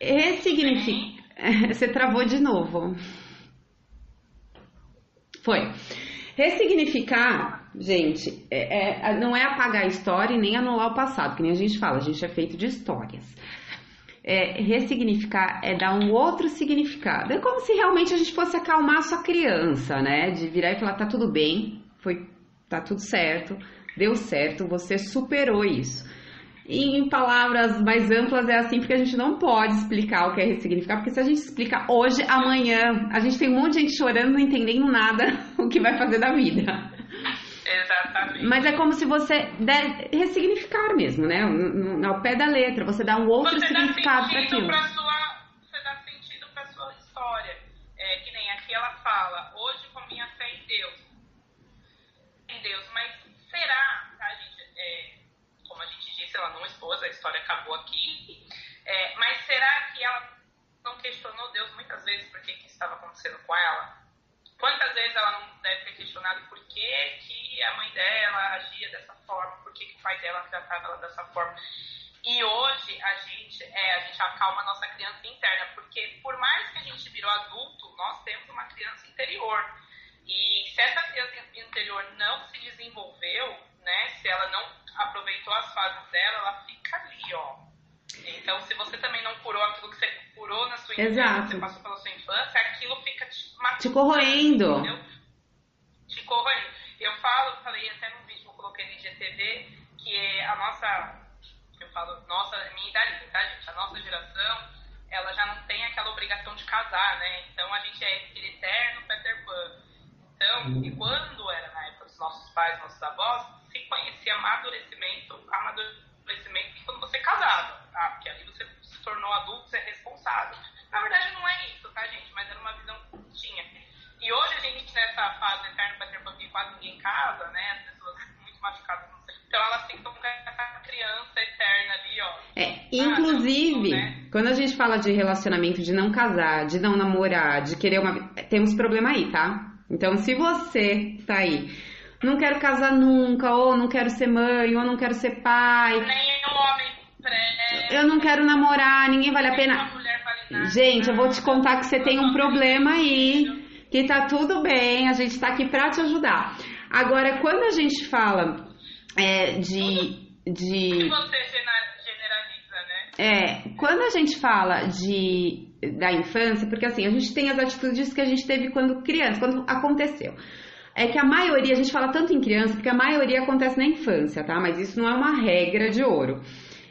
Ressignificar. Você travou de novo. Foi. Ressignificar, gente, é- é- não é apagar a história e nem anular o passado, que nem a gente fala, a gente é feito de histórias. É, ressignificar é dar um outro significado. É como se realmente a gente fosse acalmar a sua criança, né? De virar e falar, tá tudo bem, foi, tá tudo certo, deu certo, você superou isso. E em palavras mais amplas é assim, porque a gente não pode explicar o que é ressignificar, porque se a gente explica hoje, amanhã, a gente tem um monte de gente chorando, não entendendo nada <laughs> o que vai fazer da vida. Exatamente. Mas é como se você der ressignificar mesmo, né? Ao pé da letra, você dá um outro você significado para aquilo. pra sua, você dá sentido pra sua história. É, que nem aqui ela fala, hoje com minha fé em Deus. Em Deus, mas será, tá, gente? É, como disse, ela não expôs, a história acabou aqui. É, mas será que ela não questionou Deus muitas vezes por que, que estava acontecendo com ela? Quantas vezes ela não deve ter questionado por que, que a mãe dela agia dessa forma, por que, que o pai dela tratava ela dessa forma? E hoje a gente, é, a gente acalma a nossa criança interna, porque por mais que a gente virou adulto, nós temos uma criança interior. E se essa criança interior não se desenvolveu, né, se ela não aproveitou as fases dela, ela fica ali, ó. Então, se você também não curou aquilo que você curou na sua infância, Exato. você passou pela sua infância, aquilo fica te matando. Te corroendo. entendeu? Te corroendo. Eu falo, falei até no vídeo que eu coloquei no IGTV, que é a nossa, eu falo, nossa, minha idade, tá, gente? A nossa geração, ela já não tem aquela obrigação de casar, né? Então a gente é aquele eterno Peter Pan. Então, e quando era na época dos nossos pais, nossos avós, amadurecimento, amadurecimento quando você casava, tá? Porque ali você se tornou adulto, você é responsável. Na verdade não é isso, tá, gente? Mas era uma visão que tinha. E hoje a gente, nessa fase eterno Peter Pan, que quase ninguém casa, né? As pessoas muito machucadas, não sei. Então elas ficam com essa criança eterna ali, ó. É, inclusive, Ah, não, né? quando a gente fala de relacionamento, de não casar, de não namorar, de querer uma. Temos problema aí, tá? Então, se você tá aí, não quero casar nunca, ou não quero ser mãe, ou não quero ser pai, Nenhum homem presta. eu não quero namorar, ninguém vale a pena. vale. Gente, eu vou te contar que você tem um problema aí, que tá tudo bem, a gente tá aqui pra te ajudar. Agora, quando a gente fala é, de. De você gena- generaliza, né? é, quando a gente fala de da infância, porque assim, a gente tem as atitudes que a gente teve quando criança, quando aconteceu. É que a maioria, a gente fala tanto em criança, porque a maioria acontece na infância, tá? Mas isso não é uma regra de ouro.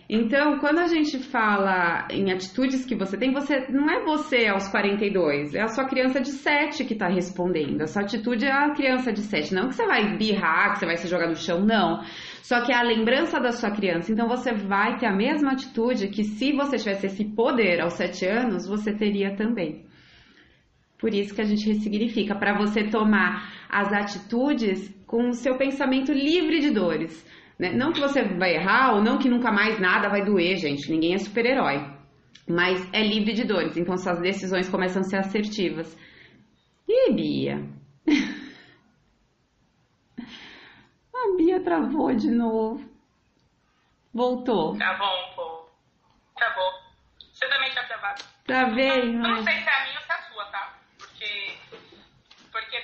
Então, quando a gente fala em atitudes que você tem, você não é você aos 42, é a sua criança de 7 que está respondendo. A sua atitude é a criança de 7. Não que você vai birrar, que você vai se jogar no chão, não. Só que é a lembrança da sua criança. Então, você vai ter a mesma atitude que se você tivesse esse poder aos 7 anos, você teria também. Por isso que a gente ressignifica, para você tomar as atitudes com o seu pensamento livre de dores. Né? Não que você vai errar ou não que nunca mais nada vai doer, gente. Ninguém é super-herói. Mas é livre de dores, então suas decisões começam a ser assertivas. E Bia? <laughs> A Bia travou de novo. Voltou. Bom, pô. Tá bom. Você também tá travado. Travei, Não, não sei se é a minha ou se é a sua, tá? Porque. Porque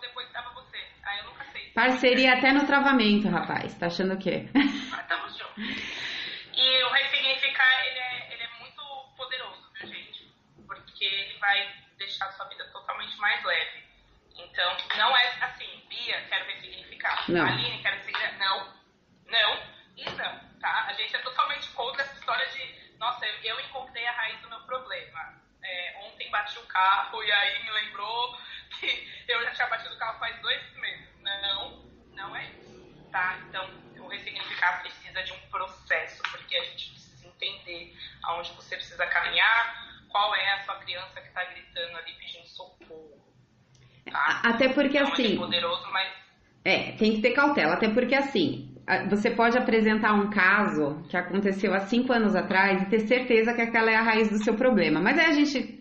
logo depois trava você. Aí eu nunca sei. Parceria até no travamento, rapaz. Tá achando o quê? Mas tamo junto. E o ressignificar, ele é, ele é muito poderoso, viu, gente? Porque ele vai deixar a sua vida totalmente mais leve. Então, não é assim, Bia, quero ressignificar. Não. Aline, quero ressignificar. Não, não e não, tá? A gente é totalmente contra essa história de, nossa, eu, eu encontrei a raiz do meu problema. É, ontem bati o carro e aí me lembrou que eu já tinha batido o carro faz dois meses. Não, não é isso, tá? Então, o ressignificar precisa de um processo, porque a gente precisa entender aonde você precisa caminhar, qual é a sua criança que está gritando ali pedindo socorro. Tá? Até porque Então, ele assim. é poderoso, mas É, tem que ter cautela, até porque assim, você pode apresentar um caso que aconteceu há cinco anos atrás e ter certeza que aquela é a raiz do seu problema. Mas aí a gente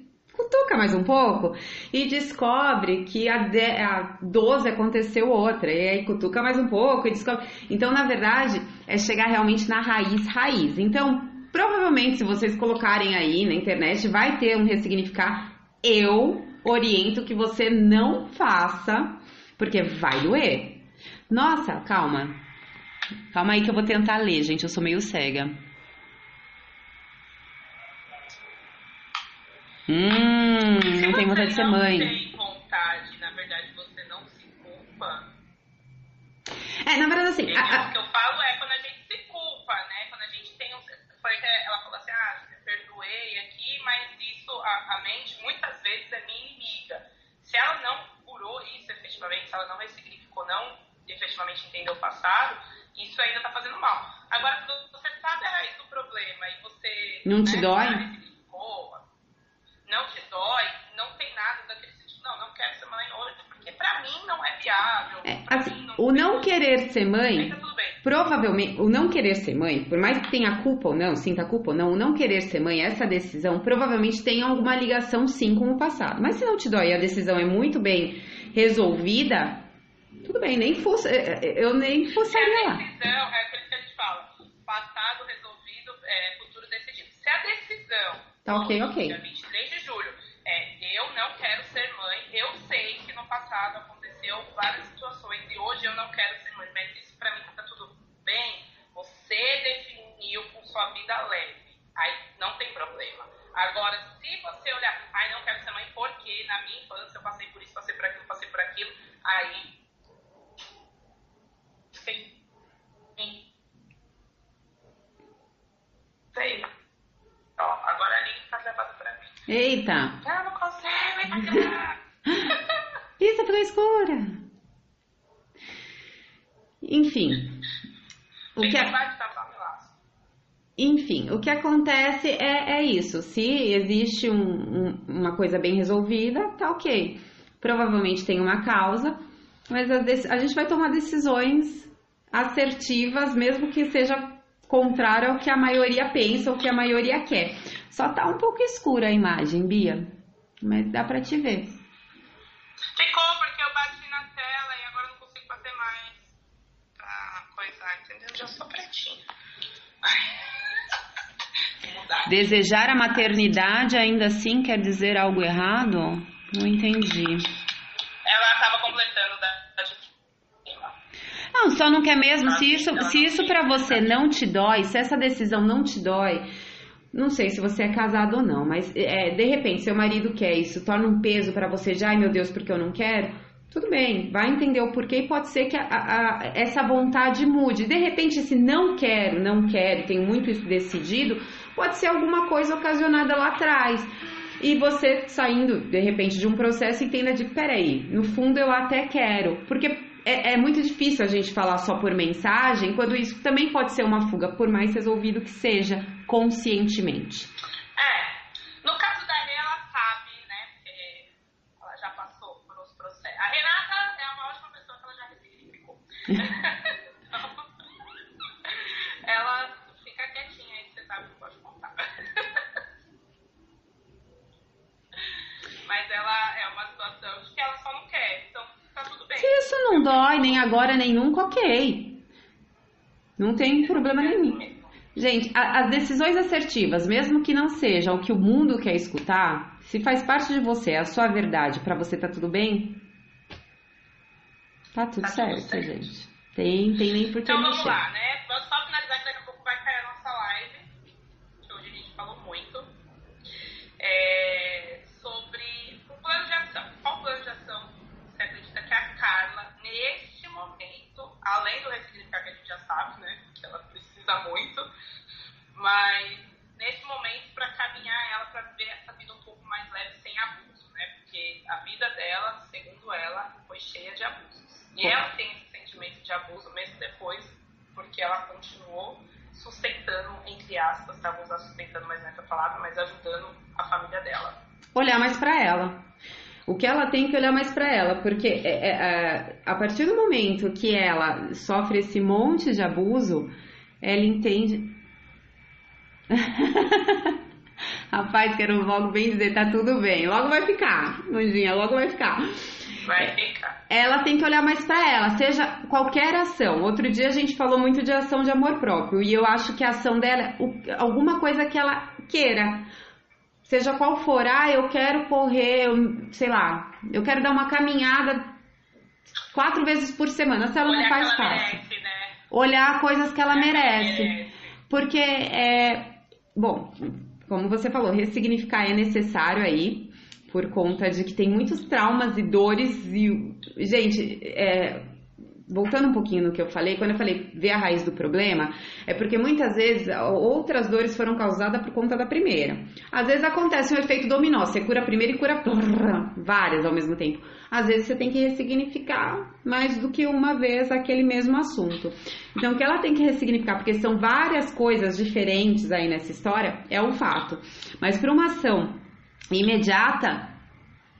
cutuca mais um pouco e descobre que a, de, a 12 aconteceu outra. E aí cutuca mais um pouco e descobre. Então, na verdade, é chegar realmente na raiz, raiz. Então, provavelmente, se vocês colocarem aí na internet, vai ter um ressignificar. Eu oriento que você não faça porque vai doer. Nossa, calma. Calma aí que eu vou tentar ler, gente. Eu sou meio cega. Hum, se não tem vontade de ser não mãe. tem vontade, na verdade, você não se culpa. É, na verdade, assim, Entendeu? a- a- O que eu falo é quando a gente se culpa, né? Quando a gente tem um. Foi que ela falou assim, ah, perdoei aqui, mas isso, a, a mente, muitas vezes é minha inimiga. Se ela não curou isso efetivamente, se ela não ressignificou, não efetivamente entendeu o passado, isso ainda tá fazendo mal. Agora, quando você sabe a raiz do problema e você. Não te né, dói? Querer ser mãe tá. Provavelmente, o não querer ser mãe, por mais que tenha culpa ou não, sinta culpa ou não, o não querer ser mãe, essa decisão provavelmente tem alguma ligação sim com o passado. Mas se não te dói e a decisão é muito bem resolvida, tudo bem, nem fosse, eu nem Se forçaria a lá. decisão, é por isso que a gente fala, passado resolvido, é, futuro decidido. Se a decisão, Tá ok, ok. dia 23 de julho, é eu não quero ser mãe, eu sei que no passado aconteceu várias situações e hoje eu não quero ser mãe, mas isso pra mim tá tudo bem, você definiu com sua vida leve, aí não tem problema. Agora, se você olhar, ai, não quero ser mãe porque na minha infância eu passei por isso, passei por aquilo, passei por aquilo, aí Sim. Sim. Sei. Ó, agora a Aline tá gravada pra mim. Eita! Ela não consegue, vai gravar. Isso ficou escura! Enfim. O que, Ninguém vai tapar meu laço. Enfim, o que acontece é, é isso. Se existe um- um- uma coisa bem resolvida, tá ok. Provavelmente tem uma causa, mas a, a gente vai tomar decisões assertivas, mesmo que seja contrário ao que a maioria pensa ou que a maioria quer. Só tá um pouco escura a imagem, Bia, mas dá pra te ver. Ficou porque eu bati na tela e agora não consigo bater mais pra coisar, entendeu? Já sou pretinha. Desejar a maternidade ainda assim quer dizer algo errado? Não entendi. Ela tava completando da. Não, só não quer mesmo. Se isso, se isso pra você não te dói, se essa decisão não te dói, não sei se você é casado ou não, mas é, de repente seu marido quer isso, torna um peso pra você de, ai meu Deus, porque eu não quero. tudo bem, vai entender o porquê e pode ser que a, a, essa vontade mude. De repente, esse não quero, não quero, tenho muito isso decidido, pode ser alguma coisa ocasionada lá atrás. E você saindo, de repente, de um processo, entenda de, peraí, no fundo eu até quero. Porque é, é, muito difícil a gente falar só por mensagem, quando isso também pode ser uma fuga, por mais resolvido que seja, conscientemente. É, no caso da Rê, ela sabe, né, porque ela já passou por os processos. A Renata é uma ótima pessoa que ela já ressignificou. <laughs> então, ela fica quietinha aí, você sabe que pode contar. Mas ela é uma situação de que ela só não quer, então tá tudo bem. Se isso não dói, nem agora, nem nunca, ok. Não tem problema nenhum. Gente, a, as decisões assertivas, mesmo que não sejam o que o mundo quer escutar, se faz parte de você, é a sua verdade, para você tá tudo bem, tá tudo, Tá tudo certo, certo. gente. Tem, tem nem por que Então vamos lá, né? Vamos só finalizar que daqui a pouco vai cair a nossa live, que hoje a gente falou muito, é, sobre o plano de ação. Qual plano de ação você acredita que a Carla, neste momento, além do ressignificar que a gente já sabe, né? Que ela precisa muito, mas nesse momento para caminhar ela para ver essa vida um pouco mais leve sem abuso, né? Porque a vida dela, segundo ela, foi cheia de abusos. E ela tem esse sentimento de abuso mesmo depois, porque ela continuou sustentando, entre aspas, tá? Vou usar sustentando mais nessa palavra, mas ajudando a família dela. Olhar mais pra ela. O que ela tem que olhar mais pra ela, porque é, é, é, a partir do momento que ela sofre esse monte de abuso, ela entende. <laughs> Rapaz, quero logo bem dizer, tá tudo bem. Logo vai ficar, Nandinha, logo vai ficar. Vai ficar. Ela tem que olhar mais pra ela, seja qualquer ação. Outro dia a gente falou muito de ação de amor próprio, e eu acho que a ação dela alguma coisa que ela queira. Seja qual for, ah, eu quero correr, eu- sei lá, eu quero dar uma caminhada quatro vezes por semana. Se ela não Olhar que faz, ela merece, né? Olhar coisas que ela Olhar que merece. merece. Porque é. Bom, como você falou, ressignificar é necessário aí, por conta de que tem muitos traumas e dores e. Gente, é, voltando um pouquinho no que eu falei, quando eu falei ver a raiz do problema, é porque muitas vezes outras dores foram causadas por conta da primeira. Às vezes acontece um efeito dominó, você cura a primeira e cura várias ao mesmo tempo. Às vezes você tem que ressignificar mais do que uma vez aquele mesmo assunto. Então, o que ela tem que ressignificar, porque são várias coisas diferentes aí nessa história, é um fato. Mas para uma ação imediata,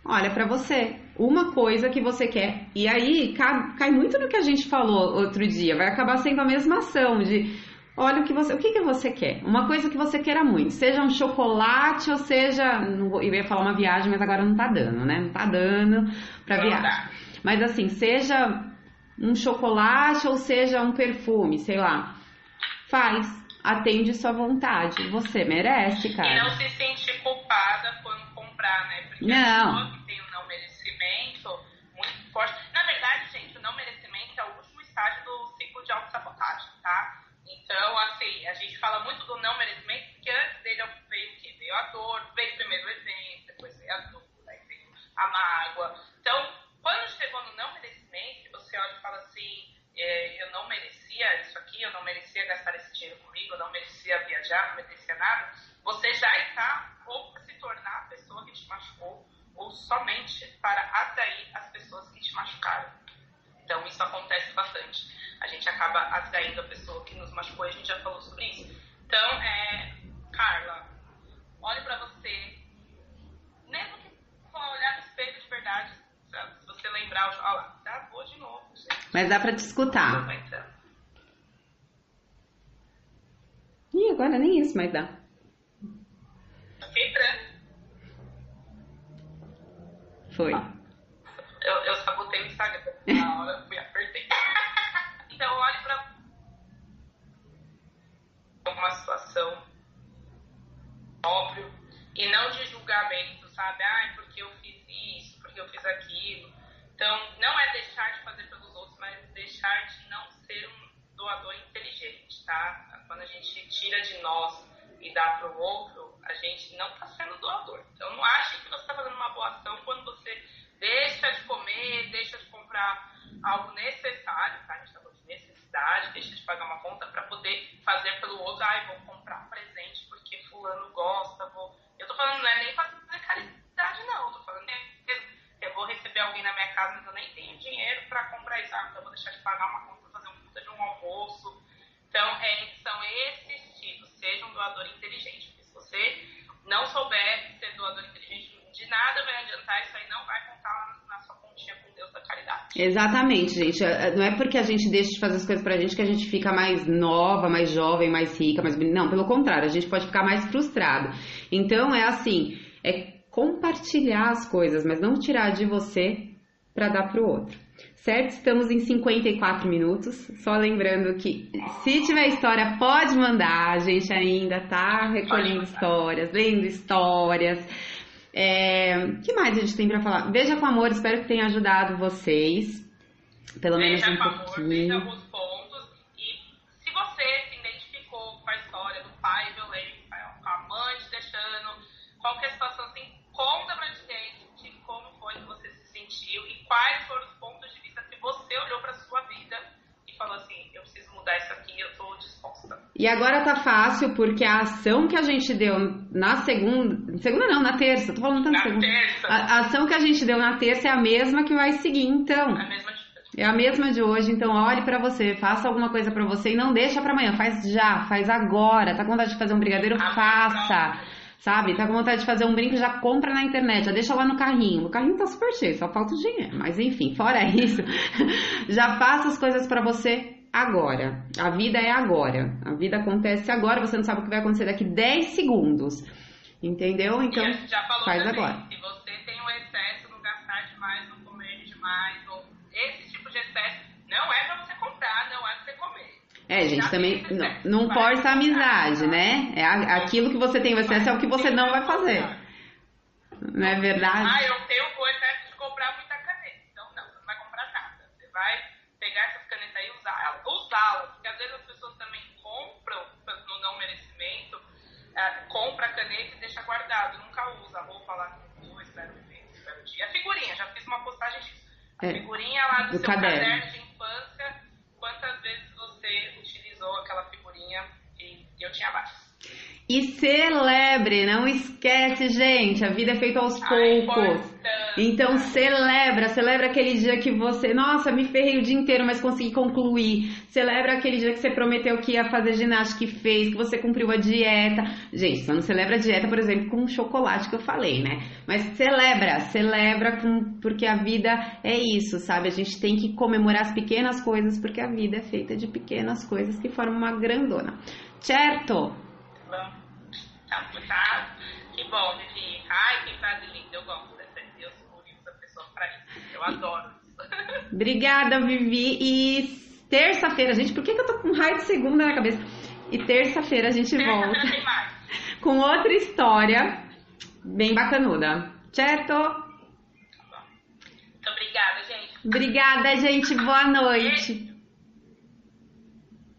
olha para você, uma coisa que você quer. E aí cai, cai muito no que a gente falou outro dia, vai acabar sendo a mesma ação de olha o que você, o que, que você quer? Uma coisa que você queira muito, seja um chocolate ou seja, não eu ia falar uma viagem, mas agora não tá dando, né? Não tá dando pra Não viagem. dá. Mas assim, seja um chocolate ou seja um perfume, sei lá. Faz, atende sua vontade. Você merece, E cara. não se sentir culpada quando comprar, né? Porque Não. Merecimento muito forte. Na verdade, gente, o não merecimento é o último estágio do ciclo de autossabotagem, tá? Então, assim, a gente fala muito do não merecimento, porque antes dele veio o quê? Veio a dor, veio primeiro o exemplo, depois veio a dor, aí veio a mágoa. Então, quando chegou no não merecimento, que você olha e fala assim, é, eu não merecia isso aqui, eu não merecia gastar esse dinheiro comigo, eu não merecia viajar, não merecia nada, você já está ou para se tornar a pessoa que te machucou, ou somente para atrair as pessoas que te machucaram. Então, isso acontece bastante. A gente acaba atraindo a pessoa que nos machucou a gente já falou sobre isso. Então, é, Carla, olhe pra você. Mesmo que for olhar no espelho de verdade, se você lembrar, olha lá, travou de novo, gente. Mas dá pra te escutar. Ih, agora nem isso mais dá. Fiquei entrando. Foi. Eu, eu sabotei o Instagram. Na hora fui apertei. <laughs> então, olhe pra uma situação óbvio e não de julgamento, sabe? Ai, porque eu fiz isso, porque eu fiz aquilo. Então, não é deixar de fazer pelos outros, mas deixar de não ser um doador inteligente, tá? Quando a gente tira de nós e dá pro outro, a gente não tá sendo doador. Então, não ache que você tá fazendo uma boa ação quando você deixa de comer deixa de comprar algo necessário, tá? A gente tá falando de necessidade, deixa de pagar uma conta para poder fazer pelo outro. Ai, vou comprar um presente porque fulano gosta, vou... Eu tô falando, não é nem fazer caridade, não. Eu tô falando eu vou receber alguém na minha casa, mas eu nem tenho dinheiro para comprar isso. Ah, então eu vou deixar de pagar uma conta para fazer um puta de um almoço. Então, é, são esses doador inteligente. Porque se você não souber ser doador inteligente, de nada vai adiantar, isso aí não vai contar na sua continha com Deus da caridade. Exatamente, gente. É, não é porque a gente deixa de fazer as coisas pra gente que a gente fica mais nova, mais jovem, mais rica, mais Não, pelo contrário, a gente pode ficar mais frustrado. Então é assim, é compartilhar as coisas, mas não tirar de você para dar pro outro. Certo? Estamos em 54 minutos. Só lembrando que se tiver história, pode mandar. A gente ainda tá recolhendo histórias, lendo histórias. É, que mais a gente tem para falar? Veja com amor, espero que tenha ajudado vocês. Pelo veja menos um com pouquinho. Amor, E agora tá fácil porque a ação que a gente deu na segunda, segunda não, na terça, tô falando tanto na segunda. Terça. A, a ação que a gente deu na terça é a mesma que vai seguir, então. É a mesma de é a mesma de hoje, então olhe para você, faça alguma coisa para você e não deixa para amanhã, faz já, faz agora. Tá com vontade de fazer um brigadeiro? Ah, faça. Sabe? Tá com vontade de fazer um brinco, já compra na internet, já deixa lá no carrinho. O carrinho tá super cheio, só falta o dinheiro. Mas enfim, fora <laughs> isso, já faça as coisas para você agora. A vida é agora. A vida acontece agora, você não sabe o que vai acontecer daqui 10 segundos. Entendeu? Então, faz também, agora. Se você tem um excesso no gastar demais, no comer demais, ou esse tipo de excesso, não é pra você comprar, não é pra você comer. É, gente, Já também não, não força a amizade, comprar, né? É a- aquilo que você tem o excesso é o que você não vai fazer. Não é Ah, verdade? eu tenho o excesso de comprar muita caneta. Então, não, você não vai comprar nada. Você vai pegar essas canetas aí e Usá-las. Porque às vezes as pessoas também compram no não merecimento, ah, compra a caneta e deixa guardado. Nunca usa. Vou falar o espero o evento, espero dia. A figurinha, já fiz uma postagem disso. A É, figurinha lá do, do seu caderno. caderno. de infância, quantas vezes você utilizou aquela figurinha e eu tinha várias. E celebre, não esquece, gente. A vida é feita aos poucos. Então celebra, celebra aquele dia que você, nossa, me ferrei o dia inteiro, mas consegui concluir. Celebra aquele dia que você prometeu que ia fazer ginástica e fez, que você cumpriu a dieta. Gente, só não celebra a dieta, por exemplo, com o chocolate que eu falei, né? Mas celebra, celebra com, porque a vida é isso, sabe? A gente tem que comemorar as pequenas coisas, porque a vida é feita de pequenas coisas que formam uma grandona. Certo? Tá, tá. Que bom, Vivi. Ai, que frase linda. Eu gosto dessa. Deus usa a pessoa pra isso. Eu adoro isso. <laughs> Obrigada, Vivi. E terça-feira, gente, por que, que eu tô com raio de segunda na cabeça? E terça-feira a gente volta tem mais. com outra história bem bacanuda. Certo? Tá. Muito obrigada, gente. Obrigada, gente. Boa noite.